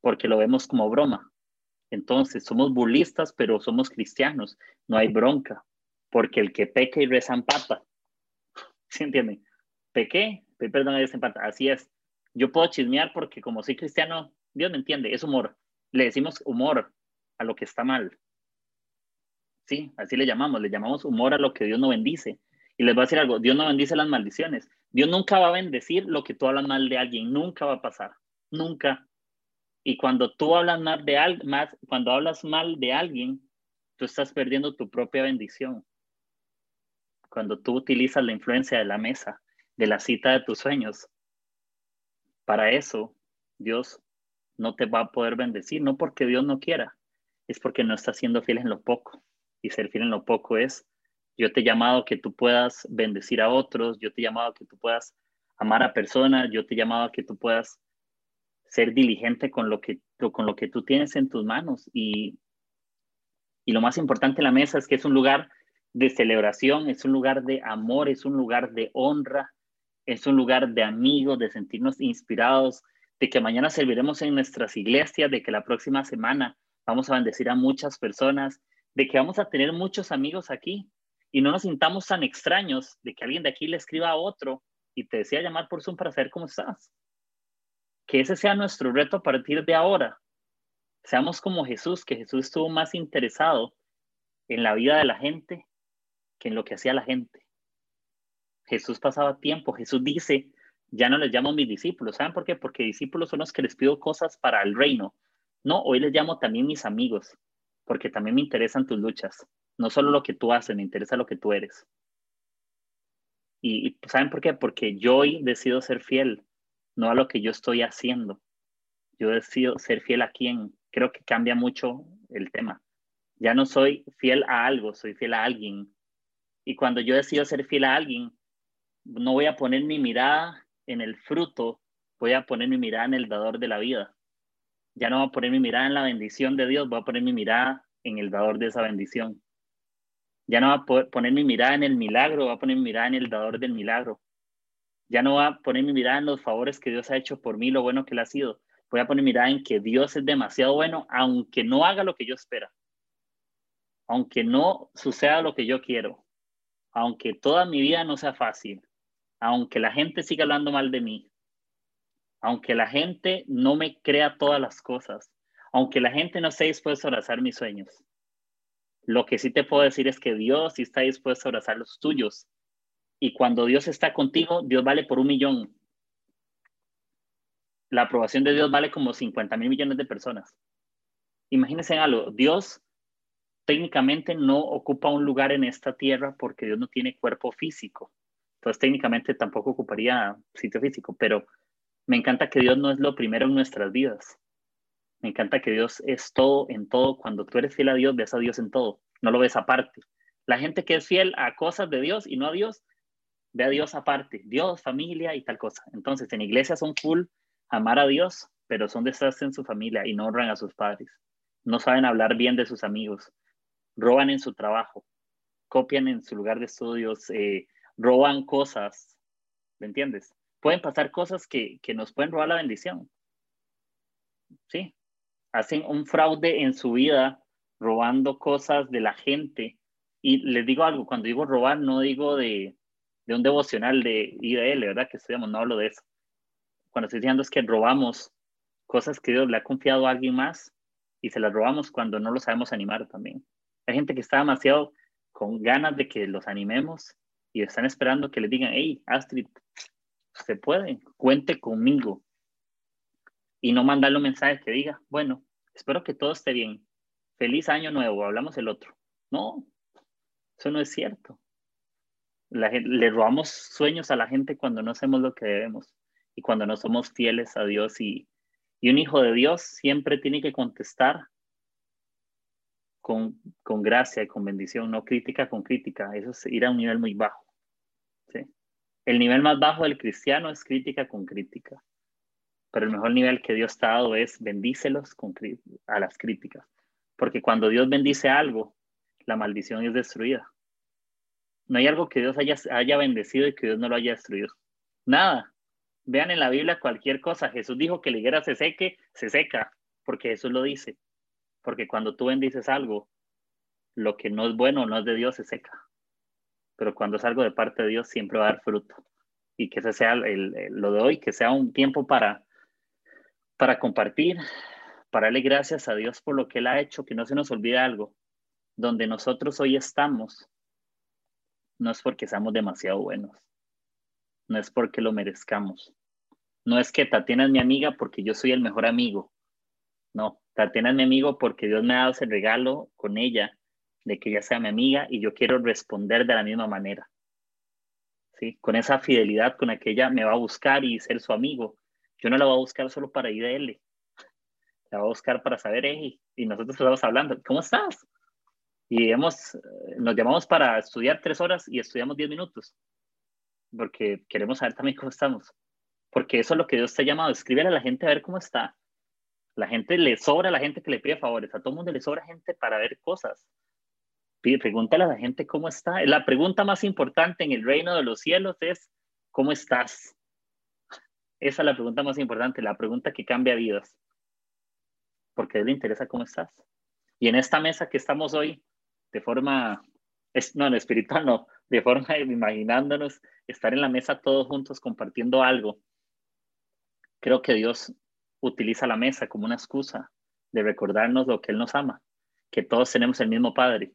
porque lo vemos como broma. Entonces, somos burlistas, pero somos cristianos. No hay bronca, porque el que peca y reza empata. *laughs* ¿Sí entienden? Pequé, perdón, y. Así es. Yo puedo chismear porque como soy cristiano, Dios me entiende, es humor. Le decimos humor a lo que está mal. Sí, así le llamamos, le llamamos humor a lo que Dios no bendice. Y les voy a decir algo, Dios no bendice las maldiciones. Dios nunca va a bendecir lo que tú hablas mal de alguien, nunca va a pasar, nunca. Y cuando tú hablas mal de alguien, más, cuando hablas mal de alguien, tú estás perdiendo tu propia bendición. Cuando tú utilizas la influencia de la mesa, de la cita de tus sueños, para eso Dios no te va a poder bendecir, no porque Dios no quiera, es porque no estás siendo fiel en lo poco. Y ser fiel en lo poco es yo te he llamado a que tú puedas bendecir a otros, yo te he llamado a que tú puedas amar a personas, yo te he llamado a que tú puedas ser diligente con lo que, con lo que tú tienes en tus manos. Y, y lo más importante en la mesa es que es un lugar de celebración, es un lugar de amor, es un lugar de honra, es un lugar de amigos, de sentirnos inspirados, de que mañana serviremos en nuestras iglesias, de que la próxima semana vamos a bendecir a muchas personas, de que vamos a tener muchos amigos aquí, y no nos sintamos tan extraños de que alguien de aquí le escriba a otro y te decía llamar por Zoom para saber cómo estás. Que ese sea nuestro reto a partir de ahora. Seamos como Jesús, que Jesús estuvo más interesado en la vida de la gente que en lo que hacía la gente. Jesús pasaba tiempo, Jesús dice, ya no les llamo mis discípulos. ¿Saben por qué? Porque discípulos son los que les pido cosas para el reino. No, hoy les llamo también mis amigos, porque también me interesan tus luchas. No solo lo que tú haces, me interesa lo que tú eres. Y, ¿saben por qué? Porque yo hoy decido ser fiel, no a lo que yo estoy haciendo. Yo decido ser fiel a quién. Creo que cambia mucho el tema. Ya no soy fiel a algo, soy fiel a alguien. Y cuando yo decido ser fiel a alguien, no voy a poner mi mirada en el fruto, voy a poner mi mirada en el dador de la vida. Ya no voy a poner mi mirada en la bendición de Dios, voy a poner mi mirada en el dador de esa bendición. Ya no va a poner mi mirada en el milagro, va a poner mi mirada en el dador del milagro. Ya no va a poner mi mirada en los favores que Dios ha hecho por mí, lo bueno que Él ha sido. Voy a poner mi mirada en que Dios es demasiado bueno, aunque no haga lo que yo espera. Aunque no suceda lo que yo quiero. Aunque toda mi vida no sea fácil. Aunque la gente siga hablando mal de mí. Aunque la gente no me crea todas las cosas. Aunque la gente no esté dispuesta a abrazar mis sueños lo que sí te puedo decir es que Dios sí está dispuesto a abrazar los tuyos. Y cuando Dios está contigo, Dios vale por un millón. La aprobación de Dios vale como 50 mil millones de personas. Imagínense algo, Dios técnicamente no ocupa un lugar en esta tierra porque Dios no tiene cuerpo físico. Entonces técnicamente tampoco ocuparía sitio físico, pero me encanta que Dios no es lo primero en nuestras vidas. Me encanta que Dios es todo en todo. Cuando tú eres fiel a Dios, ves a Dios en todo. No lo ves aparte. La gente que es fiel a cosas de Dios y no a Dios, ve a Dios aparte. Dios, familia y tal cosa. Entonces, en iglesia son full amar a Dios, pero son desastres en su familia y no honran a sus padres. No saben hablar bien de sus amigos. Roban en su trabajo. Copian en su lugar de estudios. Eh, roban cosas. ¿Me entiendes? Pueden pasar cosas que, que nos pueden robar la bendición. Sí, hacen un fraude en su vida robando cosas de la gente. Y les digo algo, cuando digo robar, no digo de, de un devocional de IDL, ¿verdad? Que estudiamos, no hablo de eso. Cuando estoy diciendo es que robamos cosas que Dios le ha confiado a alguien más y se las robamos cuando no lo sabemos animar también. Hay gente que está demasiado con ganas de que los animemos y están esperando que les digan, hey, Astrid, se puede, cuente conmigo y no mandarle un mensaje que diga, bueno, espero que todo esté bien, feliz año nuevo, hablamos el otro. No, eso no es cierto. le robamos sueños a la gente cuando no hacemos lo que debemos y cuando no somos fieles a Dios y, y un hijo de Dios siempre tiene que contestar con, con, gracia y con bendición, no crítica con crítica. Eso es ir a un nivel muy bajo. ¿sí? El nivel más bajo del cristiano es crítica con crítica pero el mejor nivel que Dios ha dado es bendícelos a las críticas. Porque cuando Dios bendice algo, la maldición es destruida. No hay algo que Dios haya, haya bendecido y que Dios no lo haya destruido. Nada. Vean en la Biblia cualquier cosa. Jesús dijo que la higuera se seque, se seca, porque Jesús lo dice. Porque cuando tú bendices algo, lo que no es bueno, no es de Dios, se seca. Pero cuando es algo de parte de Dios, siempre va a dar fruto. Y que ese sea lo de hoy, que sea un tiempo para para compartir, para darle gracias a Dios por lo que Él ha hecho, que no se nos olvide algo. Donde nosotros hoy estamos, no es porque seamos demasiado buenos, no es porque lo merezcamos, no es que Tatiana es mi amiga porque yo soy el mejor amigo. No, Tatiana es mi amigo porque Dios me ha dado ese regalo con ella de que ella sea mi amiga y yo quiero responder de la misma manera. ¿Sí? Con esa fidelidad con la que ella me va a buscar y ser su amigo, yo no la voy a buscar solo para IDL. La voy a buscar para saber, hey, y nosotros estamos hablando, ¿cómo estás? Y hemos, eh, nos llamamos para estudiar tres horas y estudiamos diez minutos, porque queremos saber también cómo estamos. Porque eso es lo que Dios te ha llamado, escribir a la gente a ver cómo está. La gente le sobra a la gente que le pide favores, a todo mundo le sobra gente para ver cosas. Pregúntale a la gente cómo está. La pregunta más importante en el reino de los cielos es, ¿cómo estás? Esa es la pregunta más importante, la pregunta que cambia vidas. Porque a él le interesa cómo estás. Y en esta mesa que estamos hoy, de forma, no, en espiritual no, de forma imaginándonos estar en la mesa todos juntos compartiendo algo. Creo que Dios utiliza la mesa como una excusa de recordarnos lo que Él nos ama, que todos tenemos el mismo Padre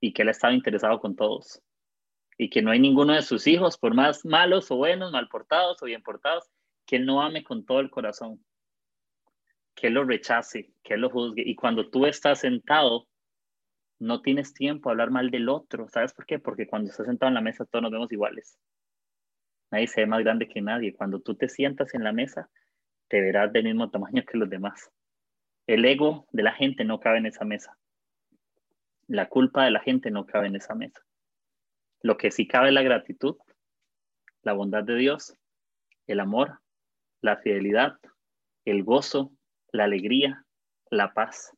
y que Él ha estado interesado con todos y que no hay ninguno de sus hijos, por más malos o buenos, mal portados o bien portados, que no ame con todo el corazón, que lo rechace, que lo juzgue. Y cuando tú estás sentado, no tienes tiempo a hablar mal del otro. ¿Sabes por qué? Porque cuando estás sentado en la mesa todos nos vemos iguales. Nadie se ve más grande que nadie. Cuando tú te sientas en la mesa, te verás del mismo tamaño que los demás. El ego de la gente no cabe en esa mesa. La culpa de la gente no cabe en esa mesa. Lo que sí cabe es la gratitud, la bondad de Dios, el amor, la fidelidad, el gozo, la alegría, la paz.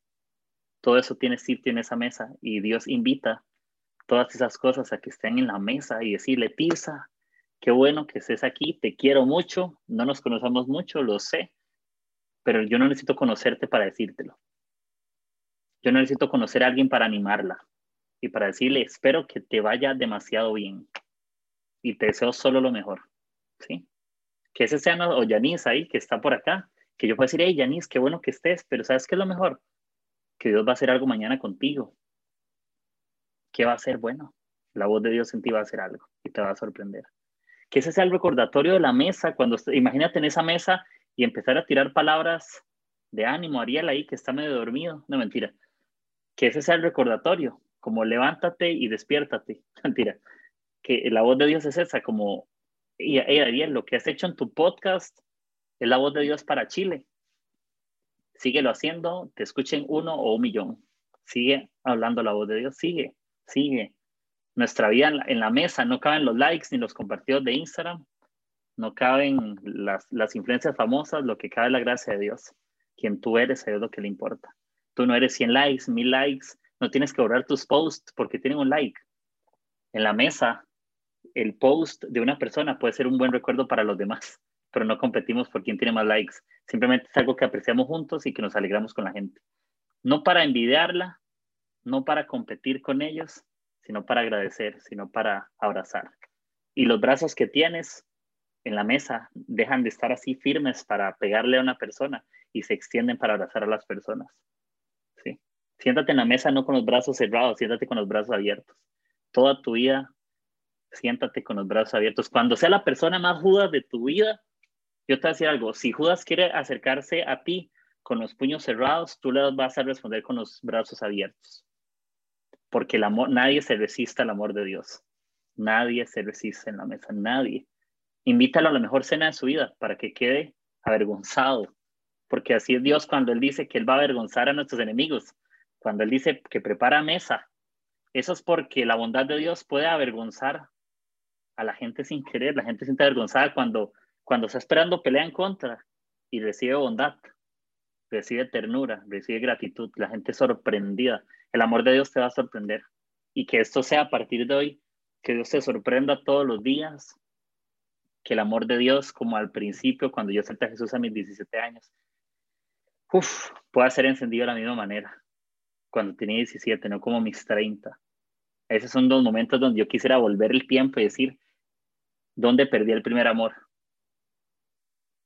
Todo eso tiene sitio en esa mesa y Dios invita todas esas cosas a que estén en la mesa y decirle, Tirsa, qué bueno que estés aquí, te quiero mucho, no nos conocemos mucho, lo sé, pero yo no necesito conocerte para decírtelo. Yo no necesito conocer a alguien para animarla y para decirle, espero que te vaya demasiado bien y te deseo solo lo mejor, ¿sí? Que ese sea o Yanis ahí, que está por acá, que yo pueda decir, hey, Yanis, qué bueno que estés, pero ¿sabes qué es lo mejor? Que Dios va a hacer algo mañana contigo. ¿Qué va a ser bueno? La voz de Dios en ti va a hacer algo y te va a sorprender. Que ese sea el recordatorio de la mesa, cuando, imagínate en esa mesa y empezar a tirar palabras de ánimo, Ariel ahí que está medio dormido, no mentira, que ese sea el recordatorio, como levántate y despiértate. *laughs* Mentira. Que la voz de Dios es esa, como, y, Ariel, lo que has hecho en tu podcast es la voz de Dios para Chile. Síguelo haciendo, te escuchen uno o un millón. Sigue hablando la voz de Dios, sigue, sigue. Nuestra vida en la, en la mesa no caben los likes ni los compartidos de Instagram, no caben las, las influencias famosas, lo que cabe es la gracia de Dios. Quien tú eres es lo que le importa. Tú no eres 100 likes, 1000 likes, no tienes que borrar tus posts porque tienen un like. En la mesa, el post de una persona puede ser un buen recuerdo para los demás, *laughs* pero no competimos por quién tiene más likes. Simplemente es algo que apreciamos juntos y que nos alegramos con la gente. No para envidiarla, no para competir con ellos, sino para agradecer, sino para abrazar. Y los brazos que tienes en la mesa dejan de estar así firmes para pegarle a una persona y se extienden para abrazar a las personas. Siéntate en la mesa no con los brazos cerrados, siéntate con los brazos abiertos. Toda tu vida, siéntate con los brazos abiertos. Cuando sea la persona más Judas de tu vida, yo te voy a decir algo. Si Judas quiere acercarse a ti con los puños cerrados, tú le vas a responder con los brazos abiertos. Porque el amor, nadie se resiste al amor de Dios. Nadie se resiste en la mesa, nadie. Invítalo a la mejor cena de su vida para que quede avergonzado. Porque así es Dios cuando Él dice que Él va a avergonzar a nuestros enemigos. Cuando Él dice que prepara mesa, eso es porque la bondad de Dios puede avergonzar a la gente sin querer. La gente se siente avergonzada cuando, cuando está esperando pelea en contra y recibe bondad, recibe ternura, recibe gratitud. La gente sorprendida. El amor de Dios te va a sorprender. Y que esto sea a partir de hoy, que Dios te sorprenda todos los días. Que el amor de Dios, como al principio, cuando yo acepté a Jesús a mis 17 años, uf, pueda ser encendido de la misma manera cuando tenía 17, no como mis 30. Esos son dos momentos donde yo quisiera volver el tiempo y decir, ¿dónde perdí el primer amor?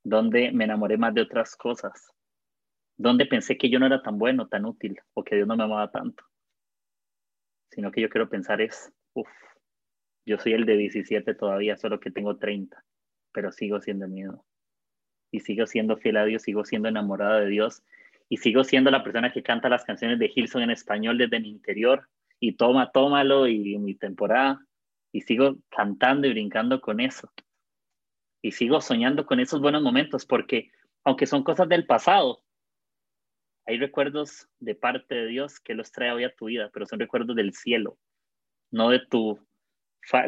¿Dónde me enamoré más de otras cosas? ¿Dónde pensé que yo no era tan bueno, tan útil, o que Dios no me amaba tanto? Sino que yo quiero pensar es, uff, yo soy el de 17 todavía, solo que tengo 30, pero sigo siendo miedo. Y sigo siendo fiel a Dios, sigo siendo enamorada de Dios y sigo siendo la persona que canta las canciones de Hilson en español desde mi interior y toma, tómalo y mi temporada y sigo cantando y brincando con eso. Y sigo soñando con esos buenos momentos porque aunque son cosas del pasado, hay recuerdos de parte de Dios que los trae hoy a tu vida, pero son recuerdos del cielo, no de tu,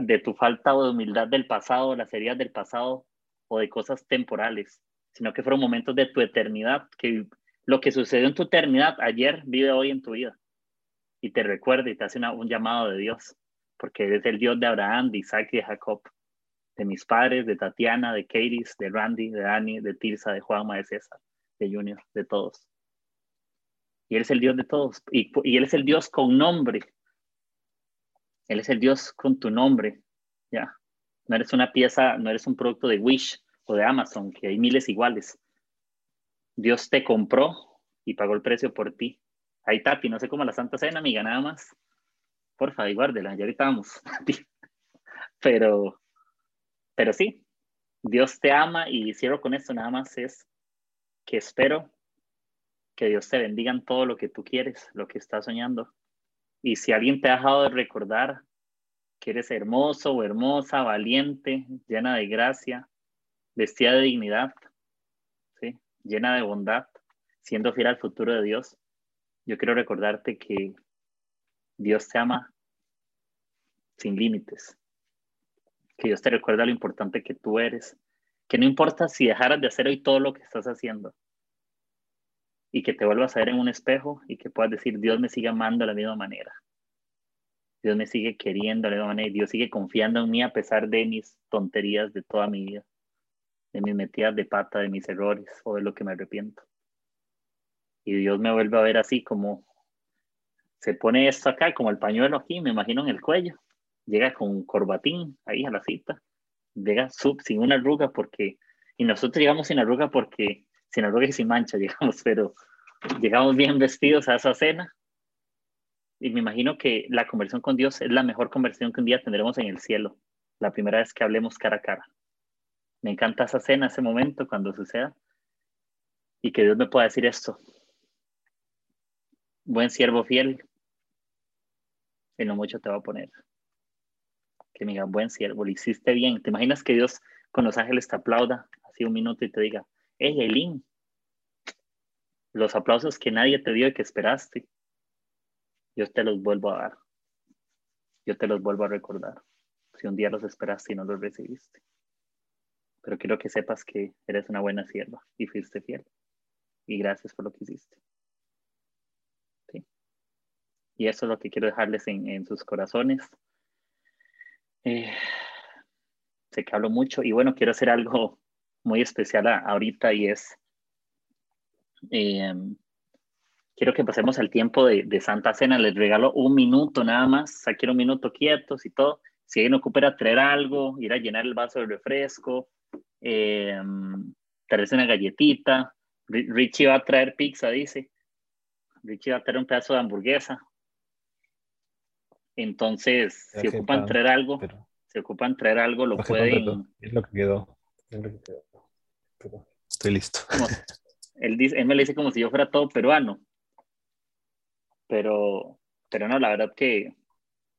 de tu falta de humildad del pasado, las heridas del pasado o de cosas temporales, sino que fueron momentos de tu eternidad que lo que sucedió en tu eternidad ayer vive hoy en tu vida y te recuerda y te hace un llamado de Dios, porque eres el Dios de Abraham, de Isaac y de Jacob, de mis padres, de Tatiana, de Katie, de Randy, de Dani, de Tirsa, de Juanma, de César, de Junior, de todos. Y Él es el Dios de todos, y, y Él es el Dios con nombre. Él es el Dios con tu nombre, ya. No eres una pieza, no eres un producto de Wish o de Amazon, que hay miles iguales. Dios te compró y pagó el precio por ti. Ahí Tati, no sé cómo la Santa Cena, amiga, nada más. Porfa, y guárdela, ya ahorita vamos. *laughs* pero, pero sí, Dios te ama y cierro con esto nada más es que espero que Dios te bendiga en todo lo que tú quieres, lo que estás soñando. Y si alguien te ha dejado de recordar que eres hermoso o hermosa, valiente, llena de gracia, vestida de dignidad, ¿sí? llena de bondad, siendo fiel al futuro de Dios, yo quiero recordarte que Dios te ama sin límites, que Dios te recuerda lo importante que tú eres, que no importa si dejaras de hacer hoy todo lo que estás haciendo, y que te vuelvas a ver en un espejo y que puedas decir, Dios me sigue amando de la misma manera. Dios me sigue queriendo de la misma manera Dios sigue confiando en mí a pesar de mis tonterías de toda mi vida, de mis metidas de pata, de mis errores o de lo que me arrepiento. Y Dios me vuelve a ver así como se pone esto acá, como el pañuelo aquí, me imagino en el cuello. Llega con corbatín ahí a la cita. Llega sub, sin una arruga porque, y nosotros llegamos sin arruga porque sin arruga y sin mancha, *laughs* digamos, pero llegamos bien vestidos a esa cena. Y me imagino que la conversión con Dios es la mejor conversión que un día tendremos en el cielo, la primera vez que hablemos cara a cara. Me encanta esa cena, ese momento cuando suceda. Y que Dios me pueda decir esto. Buen siervo fiel, en lo mucho te va a poner. Que me diga, buen siervo, lo hiciste bien. ¿Te imaginas que Dios con los ángeles te aplauda así un minuto y te diga, hey, Eileen, los aplausos que nadie te dio y que esperaste, yo te los vuelvo a dar. Yo te los vuelvo a recordar. Si un día los esperaste y no los recibiste. Pero quiero que sepas que eres una buena sierva y fuiste fiel. Y gracias por lo que hiciste. Y eso es lo que quiero dejarles en, sus corazones. Eh, sé que hablo mucho y bueno, quiero hacer algo muy especial ahorita y es, eh, quiero que pasemos al tiempo de, Santa Cena, les regalo un minuto nada más, quiero un minuto quietos y todo, si alguien ocupa a traer algo, ir a llenar el vaso de refresco, eh, traerse una galletita, Richie va a traer pizza, dice, Richie va a traer un pedazo de hamburguesa, entonces, si ocupan traer algo, si ocupan traer algo, lo pueden. Es lo que quedó estoy listo. él, dice, él me lo dice como si yo fuera todo peruano. Pero, pero no, la verdad que,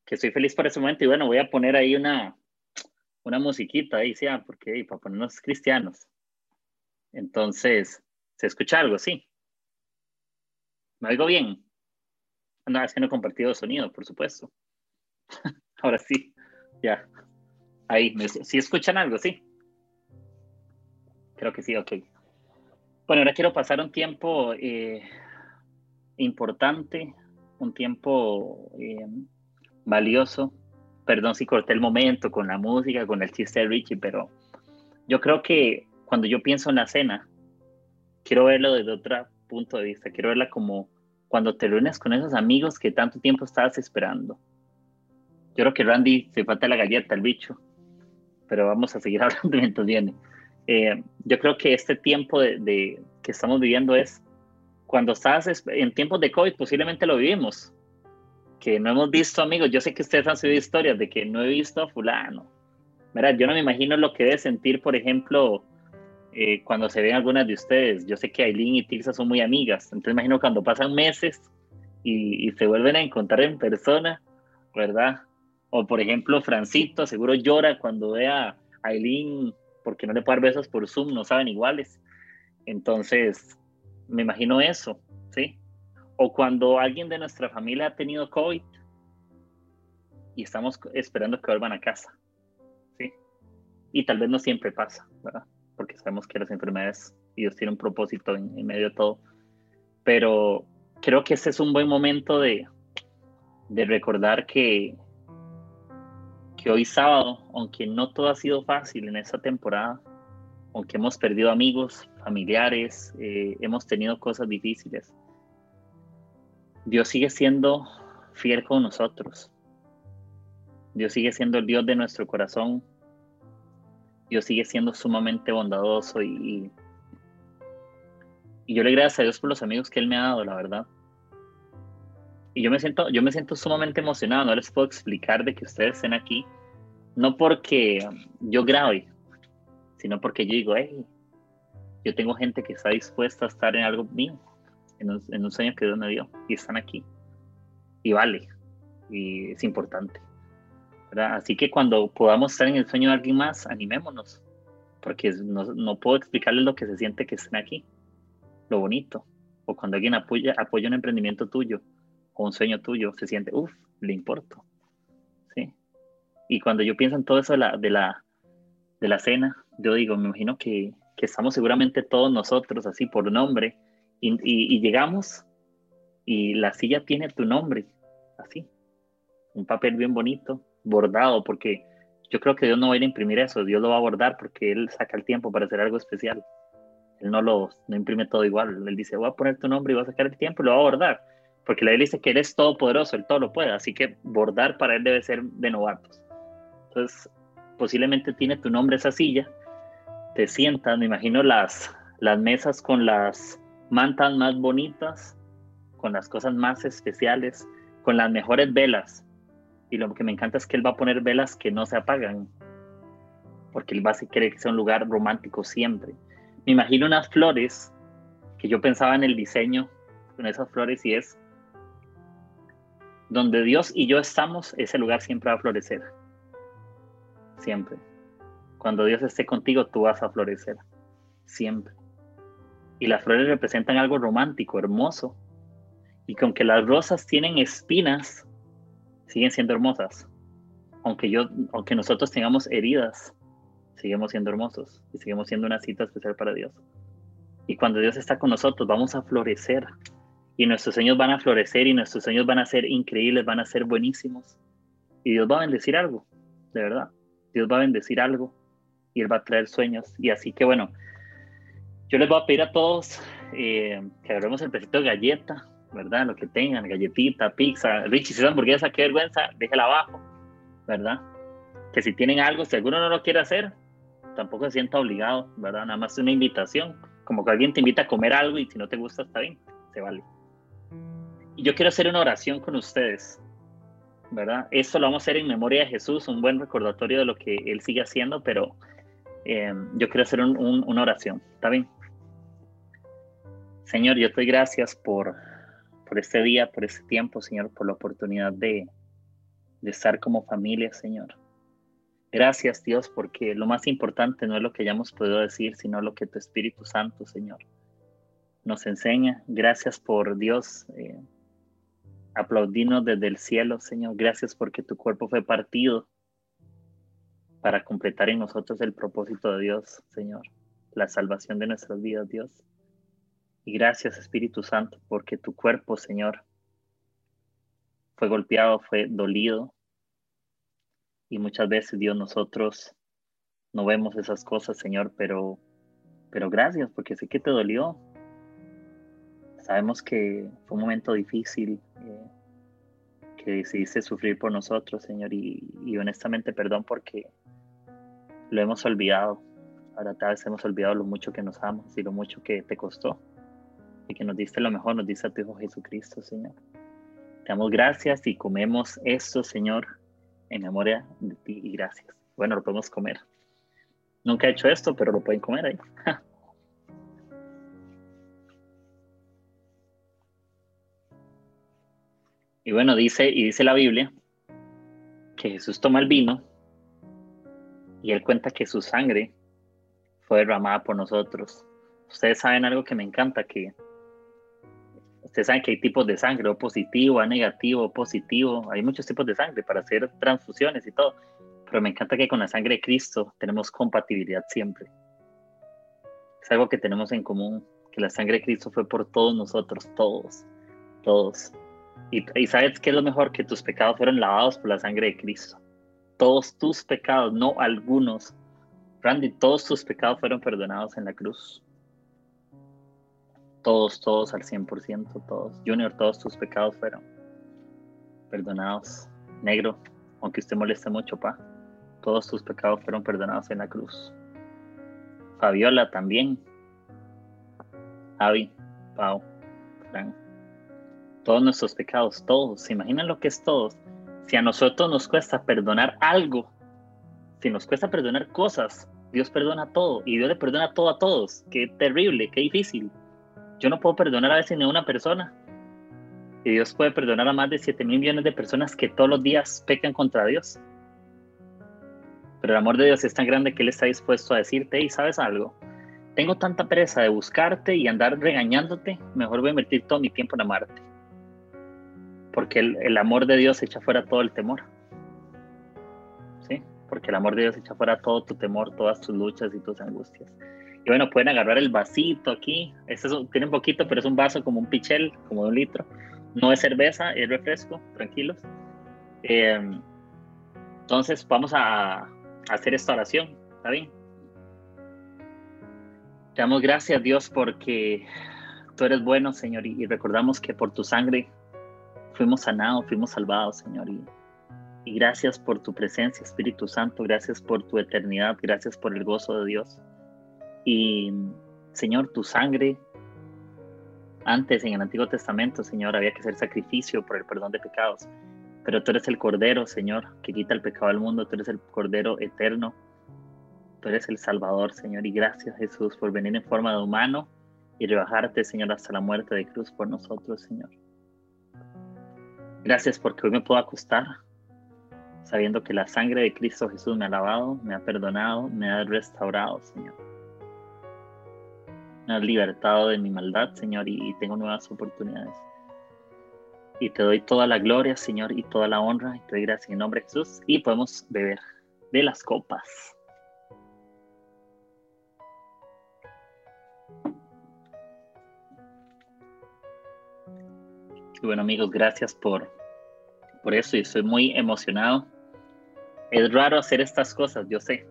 que estoy feliz por ese momento. Y bueno, voy a poner ahí una, una musiquita ahí, ¿sí? Ah, porque para ponernos cristianos. Entonces, ¿se escucha algo? Sí. ¿Me oigo bien? No, es que no he compartido sonido, por supuesto. *laughs* Ahora sí, ya. Ahí, ¿sí escuchan algo? Sí. Creo que sí, ok. Bueno, ahora quiero pasar un tiempo eh, importante, un tiempo eh, valioso. Perdón si corté el momento con la música, con el chiste de Richie, pero yo creo que cuando yo pienso en la cena, quiero verlo desde otro punto de vista. Quiero verla como cuando te reúnes con esos amigos que tanto tiempo estabas esperando. Yo creo que Randy se falta la galleta, el bicho, pero vamos a seguir *laughs* hablando mientras viene. Eh, yo creo que este tiempo de, que estamos viviendo es cuando estás en tiempos de COVID, posiblemente lo vivimos, que no hemos visto amigos. Yo sé que ustedes han subido historias de que no he visto a fulano. Mira, yo no me imagino lo que debe sentir, por ejemplo, eh, cuando se ven algunas de ustedes. Yo sé que Aileen y Tilsa son muy amigas, entonces imagino cuando pasan meses y, y, se vuelven a encontrar en persona, ¿verdad? O por ejemplo, Francito seguro llora cuando ve a Aileen porque no le puedo dar besos por Zoom, no saben iguales. Entonces, me imagino eso, ¿sí? O cuando alguien de nuestra familia ha tenido COVID y estamos esperando que vuelvan a casa, ¿sí? Y tal vez no siempre pasa, ¿verdad? Porque sabemos que las enfermedades, Dios tiene un propósito en, en medio de todo. Pero creo que ese es un buen momento de, de recordar que, que hoy sábado, aunque no todo ha sido fácil en esta temporada, aunque hemos perdido amigos, familiares, eh, hemos tenido cosas difíciles, Dios sigue siendo fiel con nosotros. Dios sigue siendo el Dios de nuestro corazón. Dios sigue siendo sumamente bondadoso y, y yo le gracias a Dios por los amigos que Él me ha dado, la verdad. Y yo me siento, yo me siento sumamente emocionado. No les puedo explicar de que ustedes estén aquí, no porque yo grabe, sino porque yo digo, hey, yo tengo gente que está dispuesta a estar en algo mío, en un, en un sueño que Dios me dio, y están aquí. Y vale, y es importante. Así que cuando podamos estar en el sueño de alguien más, animémonos, porque no, no puedo explicarles lo que se siente que estén aquí, lo bonito, o cuando alguien apoya, apoya un emprendimiento tuyo o un sueño tuyo, se siente, uff, le importo. ¿sí? Y cuando yo pienso en todo eso de la, de la, de la cena, yo digo, me imagino que, que estamos seguramente todos nosotros, así por nombre, y, y llegamos y la silla tiene tu nombre, así, un papel bien bonito, bordado, porque yo creo que Dios no va a ir a imprimir eso, Dios lo va a bordar porque Él saca el tiempo para hacer algo especial. Él no lo no imprime todo igual. Él dice, voy a poner tu nombre y voy a sacar el tiempo y lo va a bordar. Porque la Biblia dice que Él es todopoderoso, Él todo lo puede. Así que bordar para Él debe ser de novatos. Entonces, posiblemente tiene tu nombre esa silla. Te sientas, me imagino las, las mesas con las mantas más bonitas, con las cosas más especiales, con las mejores velas. Y lo que me encanta es que él va a poner velas que no se apagan, porque él va a querer que sea un lugar romántico siempre. Me imagino unas flores que yo pensaba en el diseño con esas flores y es donde Dios y yo estamos, ese lugar siempre va a florecer. Siempre. Cuando Dios esté contigo, tú vas a florecer. Siempre. Y las flores representan algo romántico, hermoso. Y con que las rosas tienen espinas, siguen siendo hermosas. Aunque, yo, aunque nosotros tengamos heridas, seguimos siendo hermosos y seguimos siendo una cita especial para Dios. Y cuando Dios está con nosotros, vamos a florecer. Y nuestros sueños van a florecer y nuestros sueños van a ser increíbles, van a ser buenísimos. Y Dios va a bendecir algo, de verdad. Dios va a bendecir algo y Él va a traer sueños. Y así que bueno, yo les voy a pedir a todos eh, que agarremos el pedacito de galleta, ¿verdad? Lo que tengan, galletita, pizza. Richie, si es hamburguesa, qué vergüenza, déjela abajo, ¿verdad? Que si tienen algo, si alguno no lo quiere hacer, tampoco se sienta obligado, ¿verdad? Nada más una invitación, como que alguien te invita a comer algo y si no te gusta, está bien, se vale. Yo quiero hacer una oración con ustedes, ¿verdad? Esto lo vamos a hacer en memoria de Jesús, un buen recordatorio de lo que Él sigue haciendo, pero eh, yo quiero hacer una oración, ¿está bien? Señor, yo te doy gracias por por este día, por este tiempo, Señor, por la oportunidad de, de estar como familia, Señor. Gracias, Dios, porque lo más importante no es lo que hayamos podido decir, sino lo que tu Espíritu Santo, Señor, nos enseña. Gracias por Dios. Eh, aplaudirnos desde el cielo, Señor. Gracias porque tu cuerpo fue partido para completar en nosotros el propósito de Dios, Señor. La salvación de nuestras vidas, Dios. Y gracias Espíritu Santo, porque tu cuerpo, Señor, fue golpeado, fue dolido. Y muchas veces, Dios, nosotros no vemos esas cosas, Señor, pero, pero gracias, porque sé que te dolió. Sabemos que fue un momento difícil, eh, que decidiste sufrir por nosotros, Señor, y, y, honestamente perdón porque lo hemos olvidado. Ahora tal vez hemos olvidado lo mucho que nos amas y lo mucho que te costó y que nos diste lo mejor, nos diste a tu Hijo Jesucristo, Señor. Te damos gracias y comemos esto, Señor, en memoria de ti y gracias. Bueno, lo podemos comer. Nunca he hecho esto, pero lo pueden comer ahí. *laughs* y bueno, dice, y dice la Biblia que Jesús toma el vino y él cuenta que su sangre fue derramada por nosotros. Ustedes saben algo que me encanta, que Ustedes saben que hay tipos de sangre, O positivo, A negativo, O positivo. Hay muchos tipos de sangre para hacer transfusiones y todo. Pero me encanta que con la sangre de Cristo tenemos compatibilidad siempre. Es algo que tenemos en común, que la sangre de Cristo fue por todos nosotros, todos, todos. Y, sabes que es lo mejor, que tus pecados fueron lavados por la sangre de Cristo. Todos tus pecados, no algunos. Randy, todos tus pecados fueron perdonados en la cruz. Todos, todos al 100%, todos. Junior, todos tus pecados fueron perdonados. Negro, aunque usted moleste mucho, pa. Todos tus pecados fueron perdonados en la cruz. Fabiola también. Avi, Pau, Fran. Todos nuestros pecados, todos. ¿Se imaginan lo que es todos? Si a nosotros nos cuesta perdonar algo, si nos cuesta perdonar cosas, Dios perdona todo y Dios le perdona todo a todos. Qué terrible, qué difícil. Yo no puedo perdonar a veces ni a una persona. Y Dios puede perdonar a más de 7 mil millones de personas que todos los días pecan contra Dios. Pero el amor de Dios es tan grande que Él está dispuesto a decirte, y sabes algo, tengo tanta pereza de buscarte y andar regañándote, mejor voy a invertir todo mi tiempo en amarte. Porque el, amor de Dios echa fuera todo el temor. ¿Sí? Porque el amor de Dios echa fuera todo tu temor, todas tus luchas y tus angustias. Y bueno, pueden agarrar el vasito aquí. Este tiene un poquito, pero es un vaso como un pichel, como un litro. No es cerveza, es refresco, tranquilos. Eh, entonces vamos a, hacer esta oración, ¿está bien? Te damos gracias, Dios, porque tú eres bueno, Señor, y, recordamos que por tu sangre fuimos sanados, fuimos salvados, Señor. Y, y gracias por tu presencia, Espíritu Santo, gracias por tu eternidad, gracias por el gozo de Dios. Y, Señor, tu sangre, antes en el Antiguo Testamento, Señor, había que hacer sacrificio por el perdón de pecados. Pero tú eres el Cordero, Señor, que quita el pecado del mundo. Tú eres el Cordero eterno. Tú eres el Salvador, Señor. Y gracias, Jesús, por venir en forma de humano y rebajarte, Señor, hasta la muerte de cruz por nosotros, Señor. Gracias porque hoy me puedo acostar sabiendo que la sangre de Cristo Jesús me ha lavado, me ha perdonado, me ha restaurado, Señor. Me ha libertado de mi maldad, Señor, y tengo nuevas oportunidades. Y te doy toda la gloria, Señor, y toda la honra, y te doy gracias en nombre de Jesús. Y podemos beber de las copas. Y bueno, amigos, gracias por, por eso. Y estoy muy emocionado. Es raro hacer estas cosas, yo sé.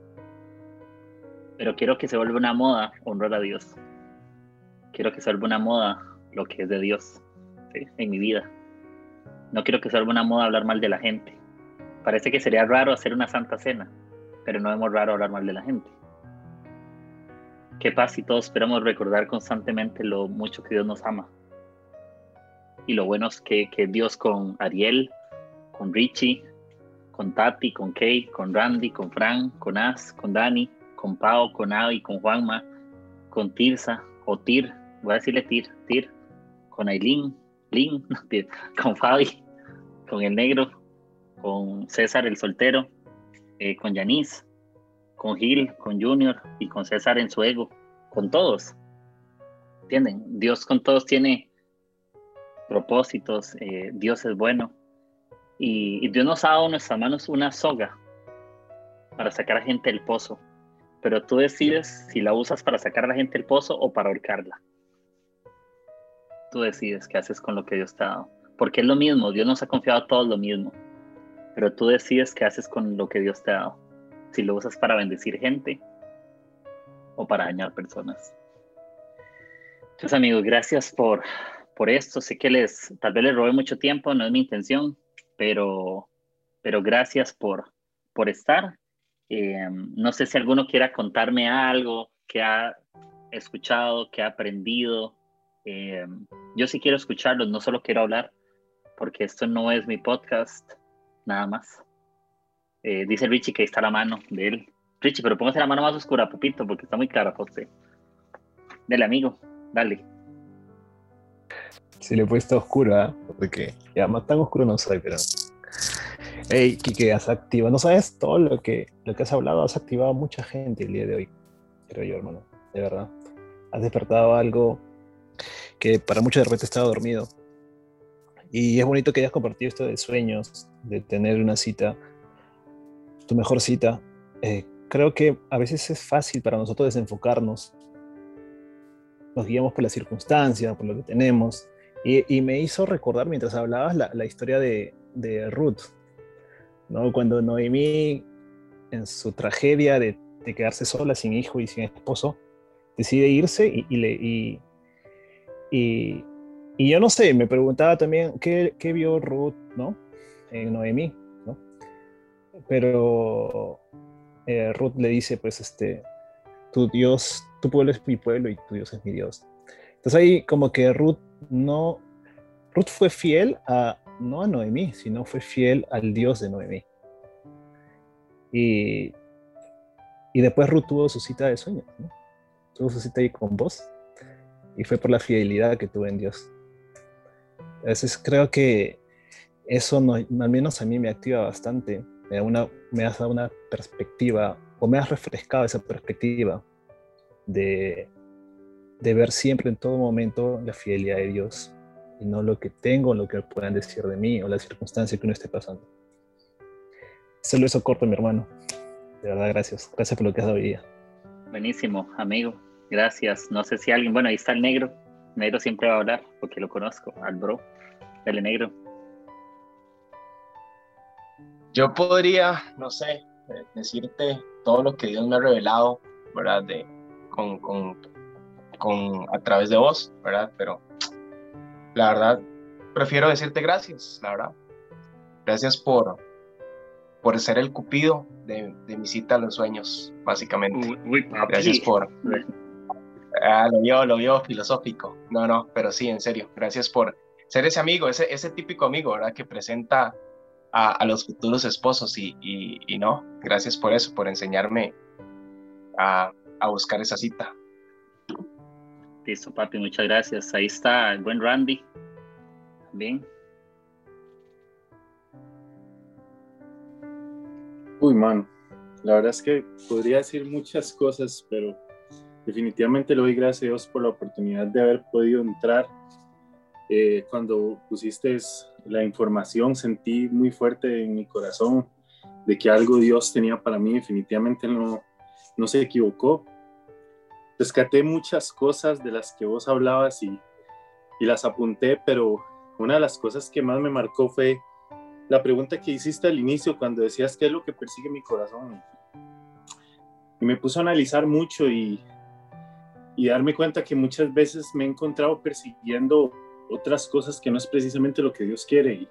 Pero quiero que se vuelva una moda honrar a Dios. Quiero que se vuelva una moda lo que es de Dios en mi vida. No quiero que sea una moda hablar mal de la gente. Parece que sería raro hacer una santa cena, pero no es raro hablar mal de la gente. Qué paz si todos esperamos recordar constantemente lo mucho que Dios nos ama. Y lo bueno es que, que Dios con Ariel, con Richie, con Tati, con Kay, con Randy, con Fran, con As, con Dani, con Pau, con Avi, con Juanma, con Tirsa, o Tir, voy a decirle Tir, Tir, con Aileen, Lin, *laughs* con Fabi, con el negro, con César el soltero, eh, con Yanis, con Gil, con Junior y con César en su ego, con todos. ¿Entienden? Dios con todos tiene propósitos, eh, Dios es bueno. Y, y, Dios nos ha dado en nuestras manos una soga para sacar a gente del pozo. Pero tú decides si la usas para sacar a la gente del pozo o para ahorcarla tú decides qué haces con lo que Dios te ha dado. Porque es lo mismo, Dios nos ha confiado a todos lo mismo. Pero tú decides qué haces con lo que Dios te ha dado. Si lo usas para bendecir gente o para dañar personas. Entonces amigos, gracias por, por esto. Sé que les, tal vez les robé mucho tiempo, no es mi intención, pero, pero gracias por, por estar. Eh, no sé si alguno quiera contarme algo que ha escuchado, que ha aprendido, eh, yo sí quiero escucharlos, no solo quiero hablar, porque esto no es mi podcast, nada más. Eh, dice Richie que ahí está la mano de él. Richie, pero póngase la mano más oscura, Pupito, porque está muy para usted. Dale, amigo, dale. Se le he puesto oscuro, ¿eh? Porque ya más tan oscuro no soy, pero. Hey, Kike, has activado. No sabes todo lo que, lo que has hablado, has activado a mucha gente el día de hoy, creo yo, hermano. De verdad. Has despertado algo que para muchos de repente estaba dormido. Y es bonito que hayas compartido esto de sueños, de tener una cita, tu mejor cita. Eh, creo que a veces es fácil para nosotros desenfocarnos. Nos guiamos por las circunstancias, por lo que tenemos. Y, me hizo recordar mientras hablabas la, historia de, Ruth, ¿no? cuando Noemí, en su tragedia de, quedarse sola, sin hijo y sin esposo, decide irse y, y le, y, yo no sé, me preguntaba también qué, qué vio Ruth, ¿no? En Noemí, ¿no? pero eh, Ruth le dice, pues, este, tu Dios, tu pueblo es mi pueblo y tu Dios es mi Dios. Entonces ahí como que Ruth no, Ruth fue fiel a, no a Noemí, sino fue fiel al Dios de Noemí. Y, y después Ruth tuvo su cita de sueños, tuvo su cita ahí con vos, y fue por la fidelidad que tuve en Dios. Entonces creo que eso no, al menos a mí me activa bastante, me, da una, me dado una perspectiva, o me ha refrescado esa perspectiva de, de ver siempre en todo momento la fidelidad de Dios y no lo que tengo, lo que puedan decir de mí o la circunstancia que uno esté pasando. Solo eso corto, mi hermano. De verdad, gracias. Gracias por lo que has dado hoy día. Buenísimo, amigo. Gracias. No sé si alguien, bueno, ahí está el negro. El negro siempre va a hablar porque lo conozco, al bro. Dale, negro. Yo podría, no sé, decirte todo lo que Dios me ha revelado, ¿verdad? De, con, con, con, a través de vos, ¿verdad? Pero la verdad, prefiero decirte gracias, la verdad. Gracias por, por ser el cupido de, de mi cita a los sueños, básicamente. gracias por... *laughs* Ah, lo vio, lo vio filosófico. No, no, pero sí, en serio. Gracias por ser ese amigo, ese, ese típico amigo, ¿verdad? Que presenta a, a los futuros esposos y, y, y, no, gracias por eso, por enseñarme a, a buscar esa cita. Listo, papi, muchas gracias. Ahí está el buen Randy. Bien. Uy, man, la verdad es que podría decir muchas cosas, pero definitivamente le doy gracias a Dios por la oportunidad de haber podido entrar. Eh, cuando pusiste la información, sentí muy fuerte en mi corazón de que algo Dios tenía para mí, definitivamente no, no se equivocó rescaté muchas cosas de las que vos hablabas y, y las apunté, pero una de las cosas que más me marcó fue la pregunta que hiciste al inicio cuando decías qué es lo que persigue mi corazón. Y me puso a analizar mucho y, y darme cuenta que muchas veces me he encontrado persiguiendo otras cosas que no es precisamente lo que Dios quiere. Y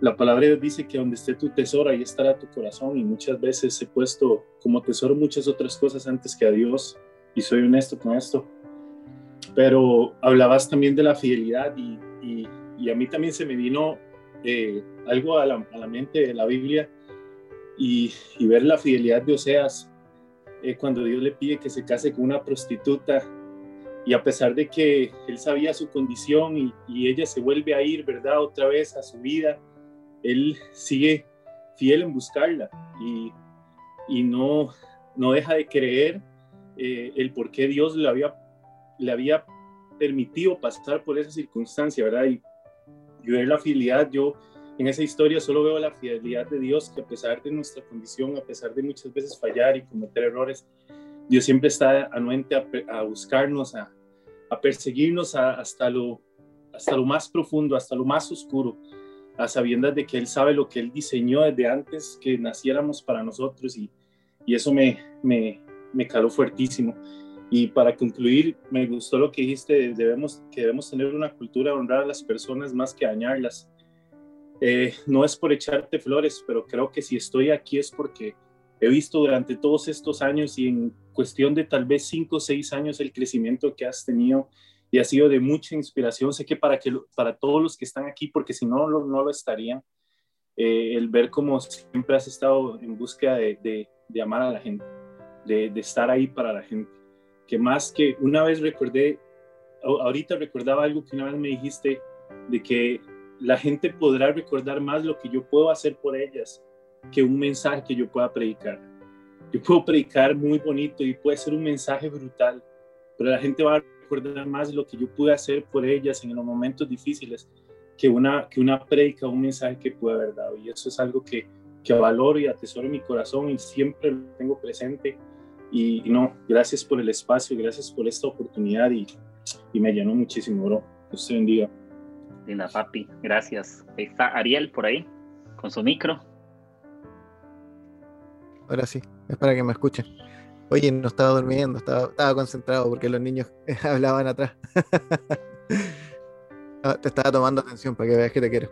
la palabra de Dios dice que donde esté tu tesoro, ahí estará tu corazón. Y muchas veces he puesto como tesoro muchas otras cosas antes que a Dios y soy honesto con esto. Pero hablabas también de la fidelidad y, y, a mí también se me vino eh, algo a la, a la, mente de la Biblia y, y ver la fidelidad de Oseas eh, cuando Dios le pide que se case con una prostituta y a pesar de que él sabía su condición y, y ella se vuelve a ir, ¿verdad? Otra vez a su vida, él sigue fiel en buscarla y, y no, no deja de creer eh, el por qué Dios le había, le había permitido pasar por esa circunstancia, ¿verdad? Y, y ver la fidelidad, yo en esa historia solo veo la fidelidad de Dios, que a pesar de nuestra condición, a pesar de muchas veces fallar y cometer errores, Dios siempre está anuente a, buscarnos, a, perseguirnos hasta, lo, hasta lo más profundo, hasta lo más oscuro, a sabiendas de que Él sabe lo que Él diseñó desde antes que naciéramos para nosotros y, y eso me, me, me caló fuertísimo. Y para concluir, me gustó lo que dijiste, debemos, que debemos tener una cultura de honrar a las personas más que dañarlas. Eh, no es por echarte flores, pero creo que si estoy aquí es porque he visto durante todos estos años y en cuestión de tal vez cinco o seis años el crecimiento que has tenido y ha sido de mucha inspiración. Sé que para, que, para todos los que están aquí, porque si no, no, no lo estarían, eh, el ver cómo siempre has estado en búsqueda de, de, de amar a la gente de, estar ahí para la gente. Que más que una vez recordé, ahorita recordaba algo que una vez me dijiste, de que la gente podrá recordar más lo que yo puedo hacer por ellas que un mensaje que yo pueda predicar. Yo puedo predicar muy bonito y puede ser un mensaje brutal, pero la gente va a recordar más lo que yo pude hacer por ellas en los momentos difíciles que una, que una predica, un mensaje que pude haber dado. Y eso es algo que, que valoro y atesoro en mi corazón y siempre lo tengo presente y, no, gracias por el espacio, gracias por esta oportunidad y, y me llenó muchísimo, bro. Dios te bendiga. Linda papi, gracias. Ahí está Ariel por ahí, con su micro. Ahora sí, es para que me escuchen. Oye, no estaba durmiendo, estaba, estaba concentrado porque los niños *laughs* hablaban atrás. *laughs* te estaba tomando atención para que veas que te quiero.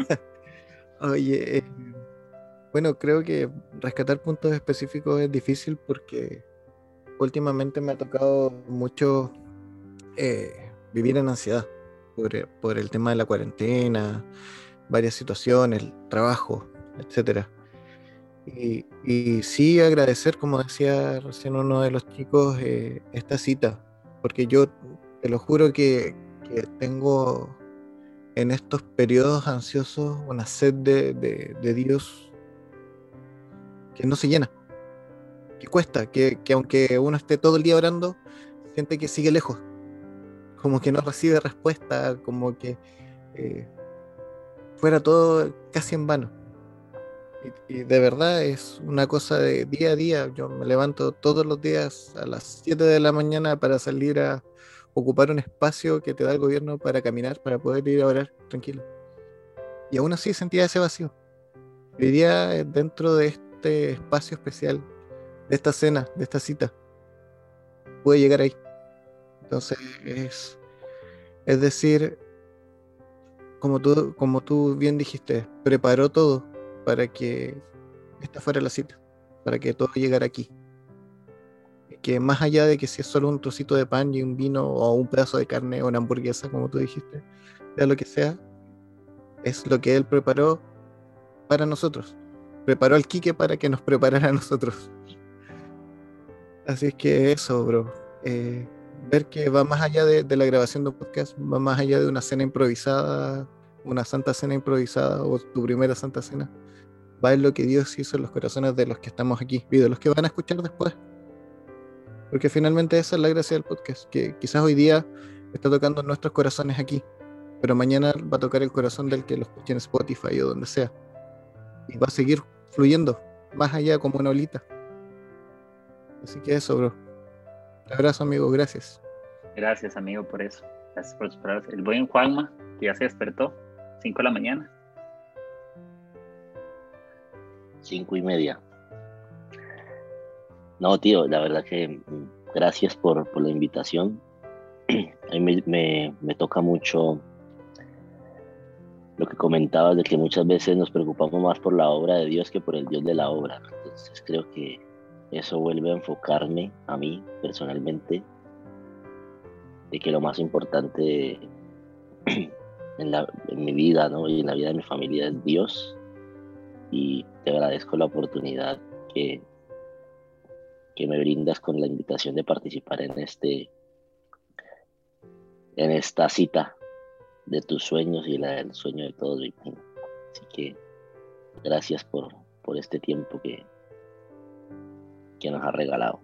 *laughs* Oye, eh, Bueno, creo que rescatar puntos específicos es difícil porque últimamente me ha tocado mucho eh, vivir en ansiedad por, el tema de la cuarentena, varias situaciones, trabajo, etcétera. Y, sí agradecer, como decía recién uno de los chicos, eh, esta cita, porque yo te lo juro que, tengo en estos periodos ansiosos una sed de, Dios que no se llena, que cuesta, que, que, aunque uno esté todo el día orando, siente que sigue lejos, como que no recibe respuesta, como que eh, fuera todo casi en vano. Y, de verdad es una cosa de día a día. Yo me levanto todos los días a las 7 de la mañana para salir a ocupar un espacio que te da el gobierno para caminar, para poder ir a orar tranquilo. Y aún así sentía ese vacío. Hoy día, eh, dentro de este espacio especial, de esta cena, de esta cita, pude llegar ahí. Entonces, es, es decir, como tú, como tú bien dijiste, preparó todo para que esta fuera la cita, para que todo llegara aquí. Que más allá de que si es solo un trocito de pan y un vino o un pedazo de carne o una hamburguesa, como tú dijiste, sea lo que sea, es lo que él preparó para nosotros. Preparó al Quique para que nos preparara a nosotros. Así es que eso, bro. Eh, ver que va más allá de, la grabación de un podcast, va más allá de una cena improvisada, una santa cena improvisada o tu primera santa cena. Va en lo que Dios hizo en los corazones de los que estamos aquí y de los que van a escuchar después. Porque finalmente esa es la gracia del podcast, que quizás hoy día está tocando nuestros corazones aquí, pero mañana va a tocar el corazón del que lo escuche en Spotify o donde sea. Y va a seguir fluyendo más allá como una olita. Así que eso, bro. Un abrazo, amigo, gracias. Gracias, amigo, por eso. Gracias por esperar. El buen Juanma, que ya se despertó, 5 de la mañana. Cinco y media. No, tío, la verdad que mm, gracias por, la invitación. *clears throat* A mí me, me, toca mucho lo que comentabas de que muchas veces nos preocupamos más por la obra de Dios que por el Dios de la obra. Entonces creo que eso vuelve a enfocarme a mí personalmente de que lo más importante *clears throat* en, mi vida ¿no? y en la vida de mi familia es Dios y te agradezco la oportunidad que, que me brindas con la invitación de participar en este en esta cita de tus sueños y la del sueño de todos. Así que gracias por, por este tiempo que, que nos ha regalado.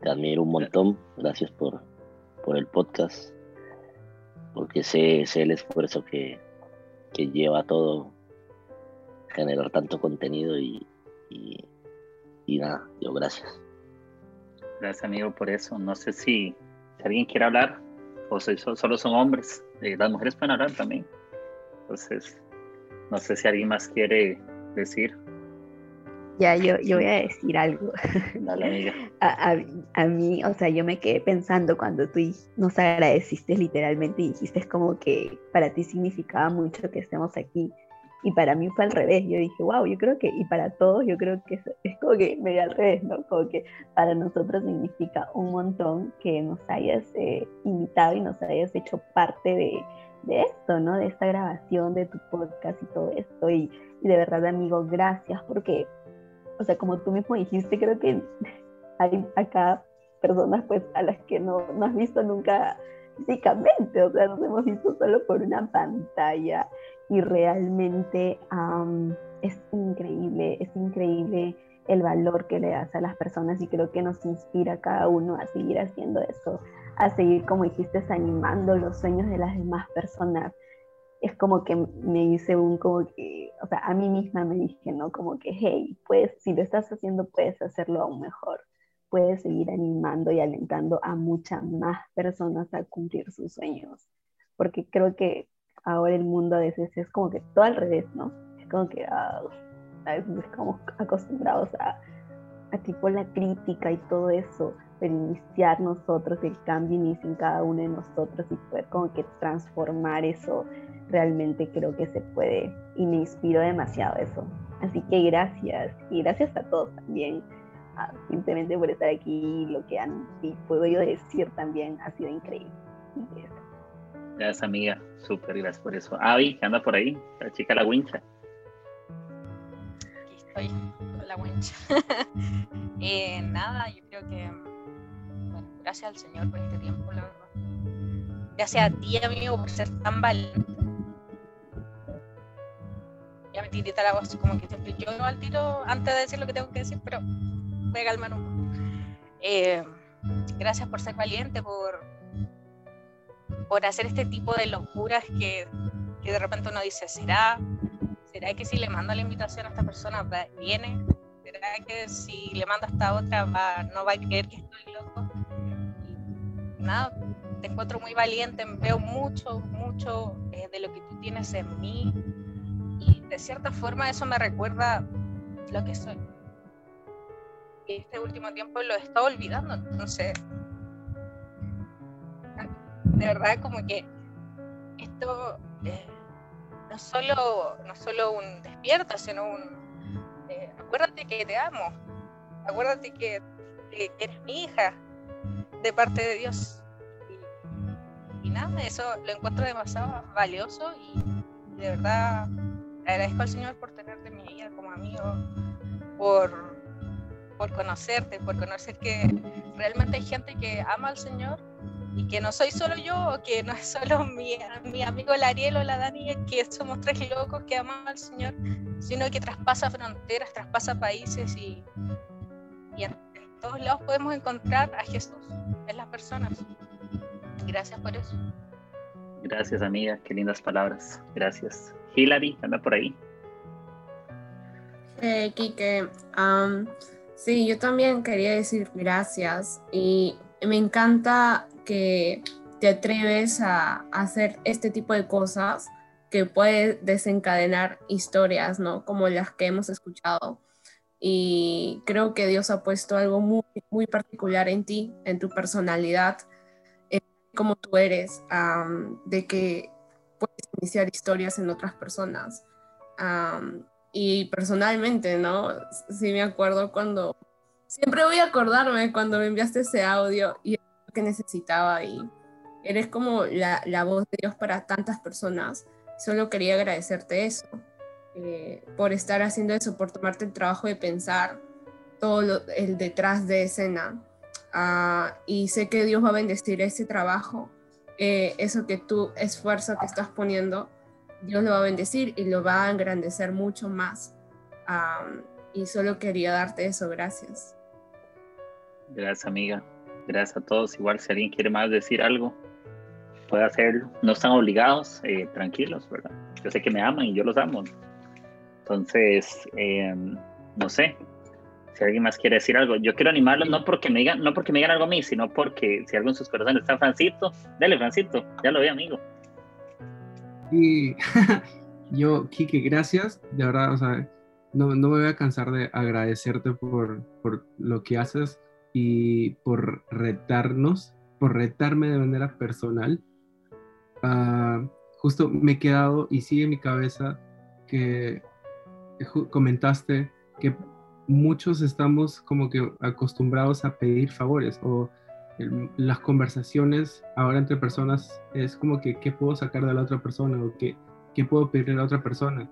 Te admiro un montón, gracias por, por el podcast, porque sé, sé el esfuerzo que, que lleva todo generar tanto contenido y, y, nada, yo gracias. Gracias amigo por eso. No sé si, alguien quiere hablar o si solo son hombres. Eh, las mujeres pueden hablar también. Entonces, no sé si alguien más quiere decir. Ya, yo, yo voy a decir algo. *laughs* a, a, a, mí, o sea, yo me quedé pensando cuando tú nos agradeciste literalmente y dijiste como que para ti significaba mucho que estemos aquí. Y para mí fue al revés. Yo dije, wow, yo creo que, y para todos, yo creo que es, como que medio al revés, ¿no? Como que para nosotros significa un montón que nos hayas eh, invitado y nos hayas hecho parte de, de esto, ¿no? De esta grabación, de tu podcast y todo esto. Y, y de verdad, amigo, gracias porque o sea, como tú mismo dijiste, creo que hay acá personas pues a las que no, no has visto nunca físicamente, o sea, nos hemos visto solo por una pantalla y realmente es increíble, es increíble el valor que le das a las personas y creo que nos inspira a cada uno a seguir haciendo eso, a seguir, como dijiste, animando los sueños de las demás personas, es como que me hice un, como que, o sea, a mí misma me dije, ¿no? Como que, hey, pues si lo estás haciendo, puedes hacerlo aún mejor. Puedes seguir animando y alentando a muchas más personas a cumplir sus sueños. Porque creo que ahora el mundo a veces es como que todo al revés, ¿no? Es como que ah, a veces estamos acostumbrados a, a tipo la crítica y todo eso, pero iniciar nosotros el cambio inicia en cada uno de nosotros y poder como que transformar eso realmente creo que se puede y me inspiro demasiado eso. Así que gracias y gracias a todos también, simplemente por estar aquí, lo que han podido decir también ha sido increíble. Gracias amiga, súper gracias por eso. Avi, que anda por ahí, la chica la wincha. Aquí estoy con la wincha. *laughs* eh, nada, yo creo que, bueno, gracias al Señor por este tiempo, la verdad. Gracias a ti, amigo, por ser tan valiente ya me tirita la voz, como que siempre yo al tiro antes de decir lo que tengo que decir, pero voy a calmar un poco. Eh, gracias por ser valiente, por, por hacer este tipo de locuras que, que, de repente uno dice, ¿será? ¿Será que si le mando la invitación a esta persona viene? ¿Será que si le mando a esta otra no va a creer que estoy loco? Y nada, te encuentro muy valiente, veo mucho, mucho eh, de lo que tú tienes en mí, y de cierta forma eso me recuerda lo que soy. Este último tiempo lo he estado olvidando, entonces, de verdad como que esto eh, no, solo, no solo un despierta, sino un, eh, acuérdate que te amo, acuérdate que, eres mi hija de parte de Dios. Y, nada, eso lo encuentro demasiado valioso y de verdad agradezco al Señor por tenerte en mi vida como amigo, por, por conocerte, por conocer que realmente hay gente que ama al Señor y que no soy solo yo, o que no es solo mi, mi amigo Lariel o la Dani, que somos tres locos que aman al Señor, sino que traspasa fronteras, traspasa países y, y en, todos lados podemos encontrar a Jesús en las personas. Gracias por eso. Gracias, amiga. Qué lindas palabras. Gracias. Hilary, anda por ahí. Eh, Kike, sí, yo también quería decir gracias y me encanta que te atreves a, hacer este tipo de cosas que puede desencadenar historias, ¿no? Como las que hemos escuchado. Y creo que Dios ha puesto algo muy, muy particular en ti, en tu personalidad, en cómo tú eres, de que puedes iniciar historias en otras personas. y personalmente, ¿no? Sí me acuerdo cuando, siempre voy a acordarme cuando me enviaste ese audio y necesitaba y eres como la, la, voz de Dios para tantas personas. Solo quería agradecerte eso, eh, por estar haciendo eso, por tomarte el trabajo de pensar todo el detrás de escena. Ah, y sé que Dios va a bendecir ese trabajo eh, eso que tú, esfuerzo que estás poniendo, Dios lo va a bendecir y lo va a engrandecer mucho más. y solo quería darte eso, gracias. Gracias, amiga. Gracias a todos. Igual si alguien quiere más decir algo, puede hacerlo. No están obligados, eh, tranquilos, ¿verdad? Yo sé que me aman y yo los amo. Entonces, em, no sé, si alguien más quiere decir algo. Yo quiero animarlos no porque me digan, no porque me digan algo a mí, sino porque si algo en sus corazones está Francito, dale Francito, ya lo vi amigo. Y *laughs* yo, Kike, gracias, de verdad, o sea, no, me voy a cansar de agradecerte por lo que haces y por retarnos, por retarme de manera personal. Uh, justo me he quedado y sigue en mi cabeza que comentaste que muchos estamos como que acostumbrados a pedir favores o las conversaciones ahora entre personas es como que qué puedo sacar de la otra persona o qué, qué puedo pedirle a la otra persona.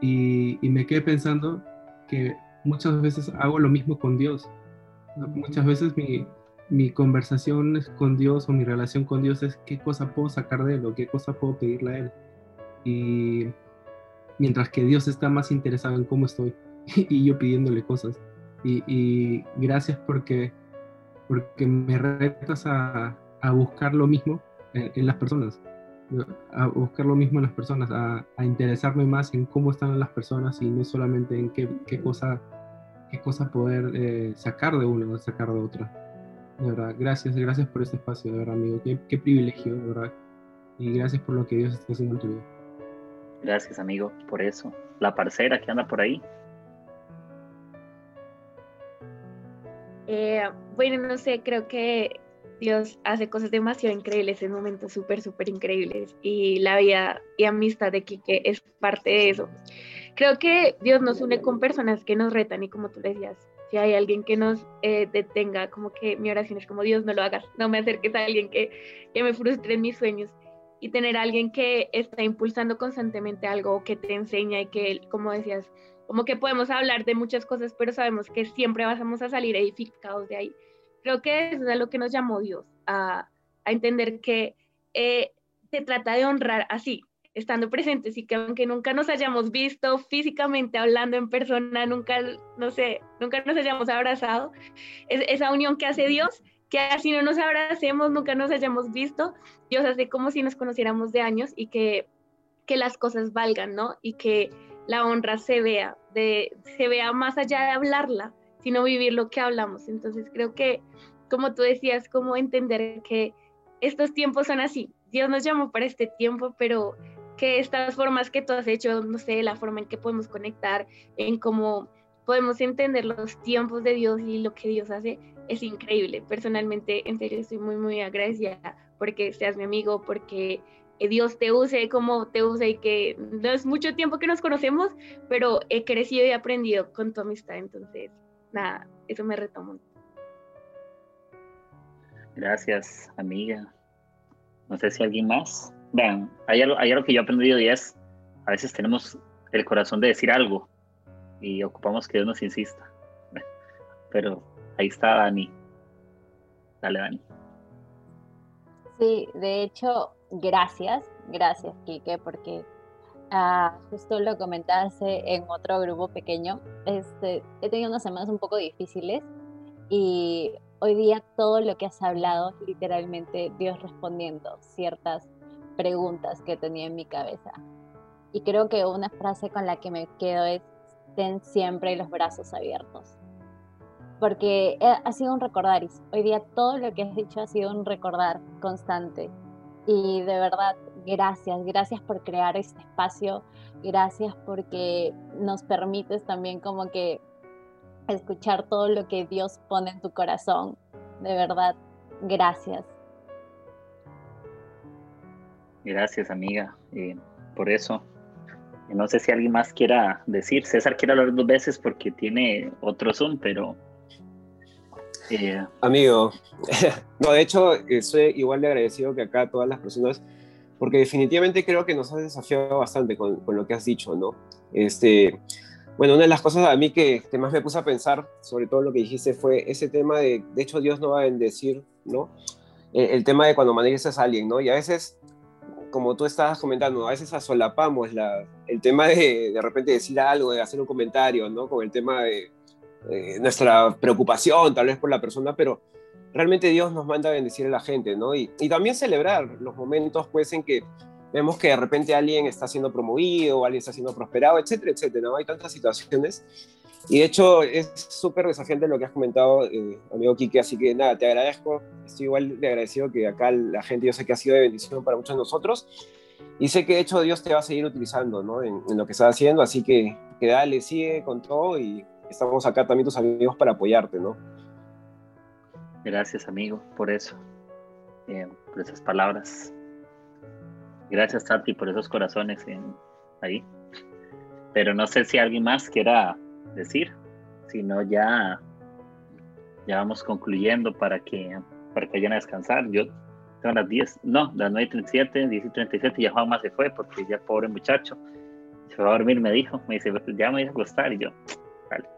Y, me quedé pensando que muchas veces hago lo mismo con Dios. Muchas veces mi, mi conversación con Dios o mi relación con Dios es qué cosa puedo sacar de él o qué cosa puedo pedirle a él. Y mientras que Dios está más interesado en cómo estoy. *laughs* y yo pidiéndole cosas. Y, gracias porque, porque me retas a, a buscar lo mismo en, las personas, a buscar lo mismo en las personas, a, a, interesarme más en cómo están las personas y no solamente en qué, qué cosa, qué cosa poder eh, sacar de uno o sacar de otra. De verdad, gracias, gracias por este espacio, de verdad, amigo. Qué, qué privilegio, de verdad. Y gracias por lo que Dios está haciendo en tu vida. Gracias, amigo, por eso. La parcera que anda por ahí, Eh, bueno, no sé, creo que Dios hace cosas demasiado increíbles en momentos súper, súper increíbles y la vida y amistad de Kike es parte de eso. Creo que Dios nos une con personas que nos retan y como tú decías, si hay alguien que nos eh, detenga, como que mi oración es como Dios no lo hagas, no me acerques a alguien que, que me frustre en mis sueños y tener a alguien que está impulsando constantemente algo, que te enseña y que, como decías, como que podemos hablar de muchas cosas, pero sabemos que siempre vamos a salir edificados de ahí. Creo que eso es lo que nos llamó Dios, a, a entender que eh, se trata de honrar así, estando presentes y que aunque nunca nos hayamos visto físicamente hablando en persona, nunca, no sé, nunca nos hayamos abrazado, es, esa unión que hace Dios, que así no nos abracemos, nunca nos hayamos visto, Dios hace como si nos conociéramos de años y que, que las cosas valgan, ¿no? Y que la honra se vea, de, se vea más allá de hablarla, sino vivir lo que hablamos. Entonces creo que, como tú decías, como entender que estos tiempos son así. Dios nos llamó para este tiempo, pero que estas formas que tú has hecho, no sé, la forma en que podemos conectar, en cómo podemos entender los tiempos de Dios y lo que Dios hace, es increíble. Personalmente, en serio, estoy muy, muy agradecida porque seas mi amigo, porque Dios te use como te usa y que no es mucho tiempo que nos conocemos, pero he crecido y aprendido con tu amistad. Entonces, nada, eso me retomo. Gracias, amiga. No sé si alguien más. Vean, hay algo, hay algo que yo he aprendido y es, a veces tenemos el corazón de decir algo y ocupamos que Dios nos insista. *laughs* Pero ahí está Dani. Dale, Dani. Sí, de hecho, gracias, gracias, Kike, porque ah, justo lo comentaste en otro grupo pequeño. Este, he tenido unas semanas un poco difíciles y hoy día todo lo que has hablado, literalmente Dios respondiendo ciertas preguntas que tenía en mi cabeza. Y creo que una frase con la que me quedo es, ten siempre los brazos abiertos. Porque ha sido un recordar, hoy día todo lo que has dicho ha sido un recordar constante. Y de verdad, gracias, gracias por crear este espacio, gracias porque nos permites también como que escuchar todo lo que Dios pone en tu corazón. De verdad, gracias. Gracias, amiga, eh, por eso. No sé si alguien más quiera decir. César quiere hablar dos veces porque tiene otro Zoom, pero... Eh, Amigo, *laughs* no, de hecho, soy igual de agradecido que acá todas las personas, porque definitivamente creo que nos has desafiado bastante con, con lo que has dicho, ¿no? Este, bueno, una de las cosas a mí que, que, más me puse a pensar sobre todo lo que dijiste fue ese tema de, de hecho, Dios no va a bendecir, ¿no? El, tema de cuando manejas a alguien, ¿no? Y a veces como tú estabas comentando, a veces asolapamos la, el tema de de repente decir algo, de hacer un comentario, ¿no? Con el tema de, nuestra preocupación tal vez por la persona, pero realmente Dios nos manda a bendecir a la gente, ¿no? Y, y, también celebrar los momentos, pues, en que vemos que de repente alguien está siendo promovido, alguien está siendo prosperado, etcétera, etcétera, ¿no? Hay tantas situaciones. Y de hecho es súper desafiante lo que has comentado, eh, amigo Quique, así que nada, te agradezco, estoy igual de agradecido que acá la gente, yo sé que ha sido de bendición para muchos de nosotros, y sé que de hecho Dios te va a seguir utilizando ¿no? en, en, lo que estás haciendo, así que, que dale, sigue con todo y estamos acá también tus amigos para apoyarte, ¿no? Gracias, amigo, por eso, eh, por esas palabras. Gracias, Tati, por esos corazones en, ahí. Pero no sé si alguien más quiera decir, sino ya, ya vamos concluyendo para que, para que vayan a descansar. Yo tengo las 10, no, las 9.37, 10 y 37, ya Juanma se fue porque ya pobre muchacho, se va a dormir, me dijo, me dice, ya me voy a acostar y yo, vale.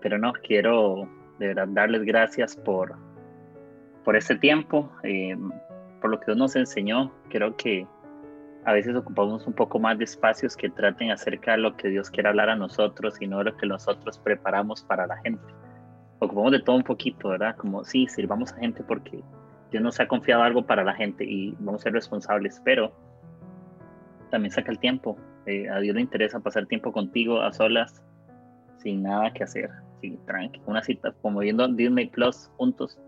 Pero no, quiero de verdad darles gracias por, por este tiempo, eh, por lo que Dios nos enseñó. Creo que a veces ocupamos un poco más de espacios que traten acerca de lo que Dios quiere hablar a nosotros y no de lo que nosotros preparamos para la gente. Ocupamos de todo un poquito, ¿verdad? Como, sí, sirvamos a gente porque Dios nos ha confiado algo para la gente y vamos a ser responsables, pero también saca el tiempo. Eh, a Dios le interesa pasar tiempo contigo a solas, sin nada que hacer. Sí, tranqui, una cita, como viendo Disney Plus juntos,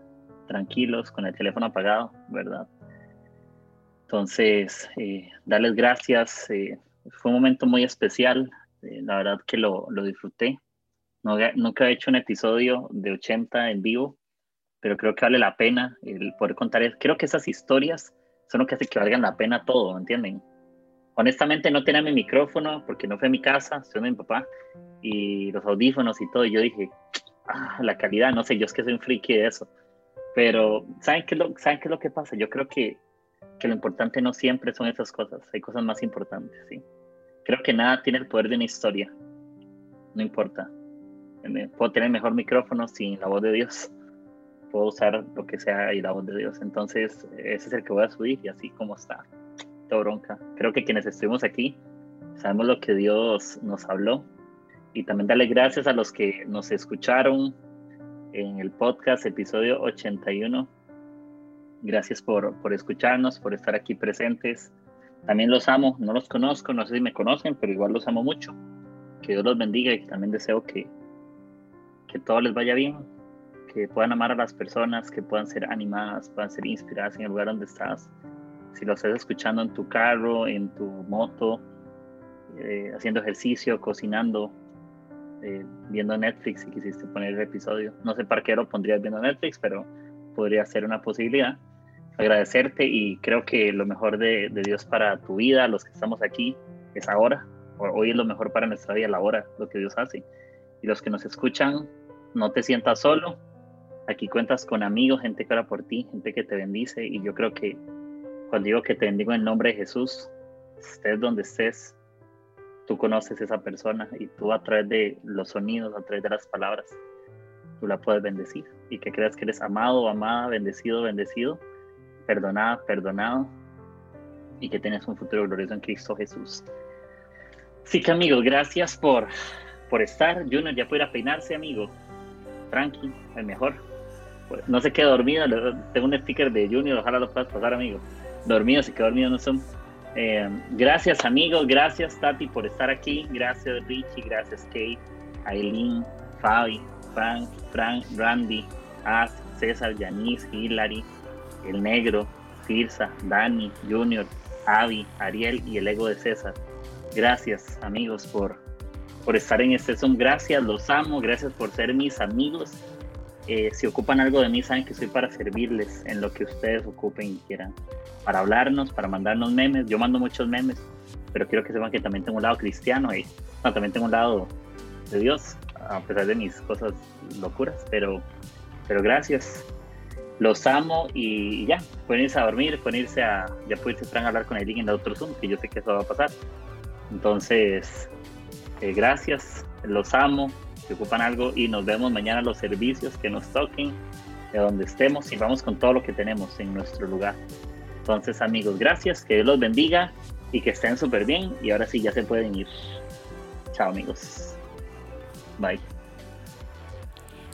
tranquilos, con el teléfono apagado, ¿verdad? Entonces, eh, darles gracias. Eh, fue un momento muy especial. Eh, la verdad que lo, lo disfruté. No, nunca he hecho un episodio de 80 en vivo, pero creo que vale la pena el poder contar. Creo que esas historias son lo que hace que valgan la pena todo, ¿entienden? honestamente no tenía mi micrófono porque no fue a mi casa, estoy de mi papá, y los audífonos y todo. Y yo dije, ah, la calidad, no sé, yo es que soy un friki de eso. Pero, ¿saben qué, lo, ¿saben qué es lo que pasa? Yo creo que, que lo importante no siempre son esas cosas, hay cosas más importantes, ¿sí? Creo que nada tiene el poder de una historia, no importa. Puedo tener mejor micrófono sin la voz de Dios, *laughs* puedo usar lo que sea y la voz de Dios. Entonces, ese es el que voy a subir y así como está bronca. Creo que quienes estuvimos aquí sabemos lo que Dios nos habló y también darle gracias a los que nos escucharon en el podcast episodio 81. Gracias por, por escucharnos, por estar aquí presentes. También los amo, no los conozco, no sé si me conocen, pero igual los amo mucho. Que Dios los bendiga y también deseo que, que todo les vaya bien, que puedan amar a las personas, que puedan ser animadas, puedan ser inspiradas en el lugar donde estás si lo estás escuchando en tu carro, en tu moto, eh, haciendo ejercicio, cocinando, eh, viendo Netflix si quisiste poner el episodio. No sé para qué lo pondrías viendo Netflix, pero podría ser una posibilidad. Agradecerte y creo que lo mejor de, Dios para tu vida, los que estamos aquí, es ahora. Hoy es lo mejor para nuestra vida, la hora, lo que Dios hace. Y los que nos escuchan, no te sientas solo. Aquí cuentas con amigos, gente que ora por ti, gente que te bendice. Y yo creo que cuando digo que te bendigo en el nombre de Jesús, estés donde estés, tú conoces a esa persona y tú a través de los sonidos, a través de las palabras, tú la puedes bendecir y que creas que eres amado, amada, bendecido, bendecido, perdonada, perdonado y que tienes un futuro glorioso en Cristo Jesús. Así que amigos, gracias por, por estar. Junior ya puede peinarse, amigo. Tranqui, el mejor. No se quede dormido, tengo un sticker de Junior, ojalá lo puedas pasar, amigo dormidos y que dormidos no son. Eh, gracias amigos, gracias Tati por estar aquí, gracias Richie, gracias Kate, Aileen, Fabi, Frank, Frank, Randy, Az, César, Yanis, Hilary, El Negro, Tirsa, Dani, Junior, Avi, Ariel y el ego de César. Gracias amigos por, por estar en este Zoom, gracias, los amo, gracias por ser mis amigos. Eh, si ocupan algo de mí, saben que soy para servirles en lo que ustedes ocupen y quieran para hablarnos, para mandarnos memes. Yo mando muchos memes, pero quiero que sepan que también tengo un lado cristiano y también tengo un lado de Dios, a pesar de mis cosas locuras, pero, pero gracias. Los amo y ya, pueden irse a dormir, pueden irse a, ya pueden irse a hablar con link en el otro Zoom, que yo sé que eso va a pasar. Entonces, eh, gracias, los amo, si ocupan algo y nos vemos mañana los servicios que nos toquen, de donde estemos y vamos con todo lo que tenemos en nuestro lugar. Entonces, amigos, gracias, que Dios los bendiga y que estén súper bien. Y ahora sí, ya se pueden ir. Chao, amigos. Bye.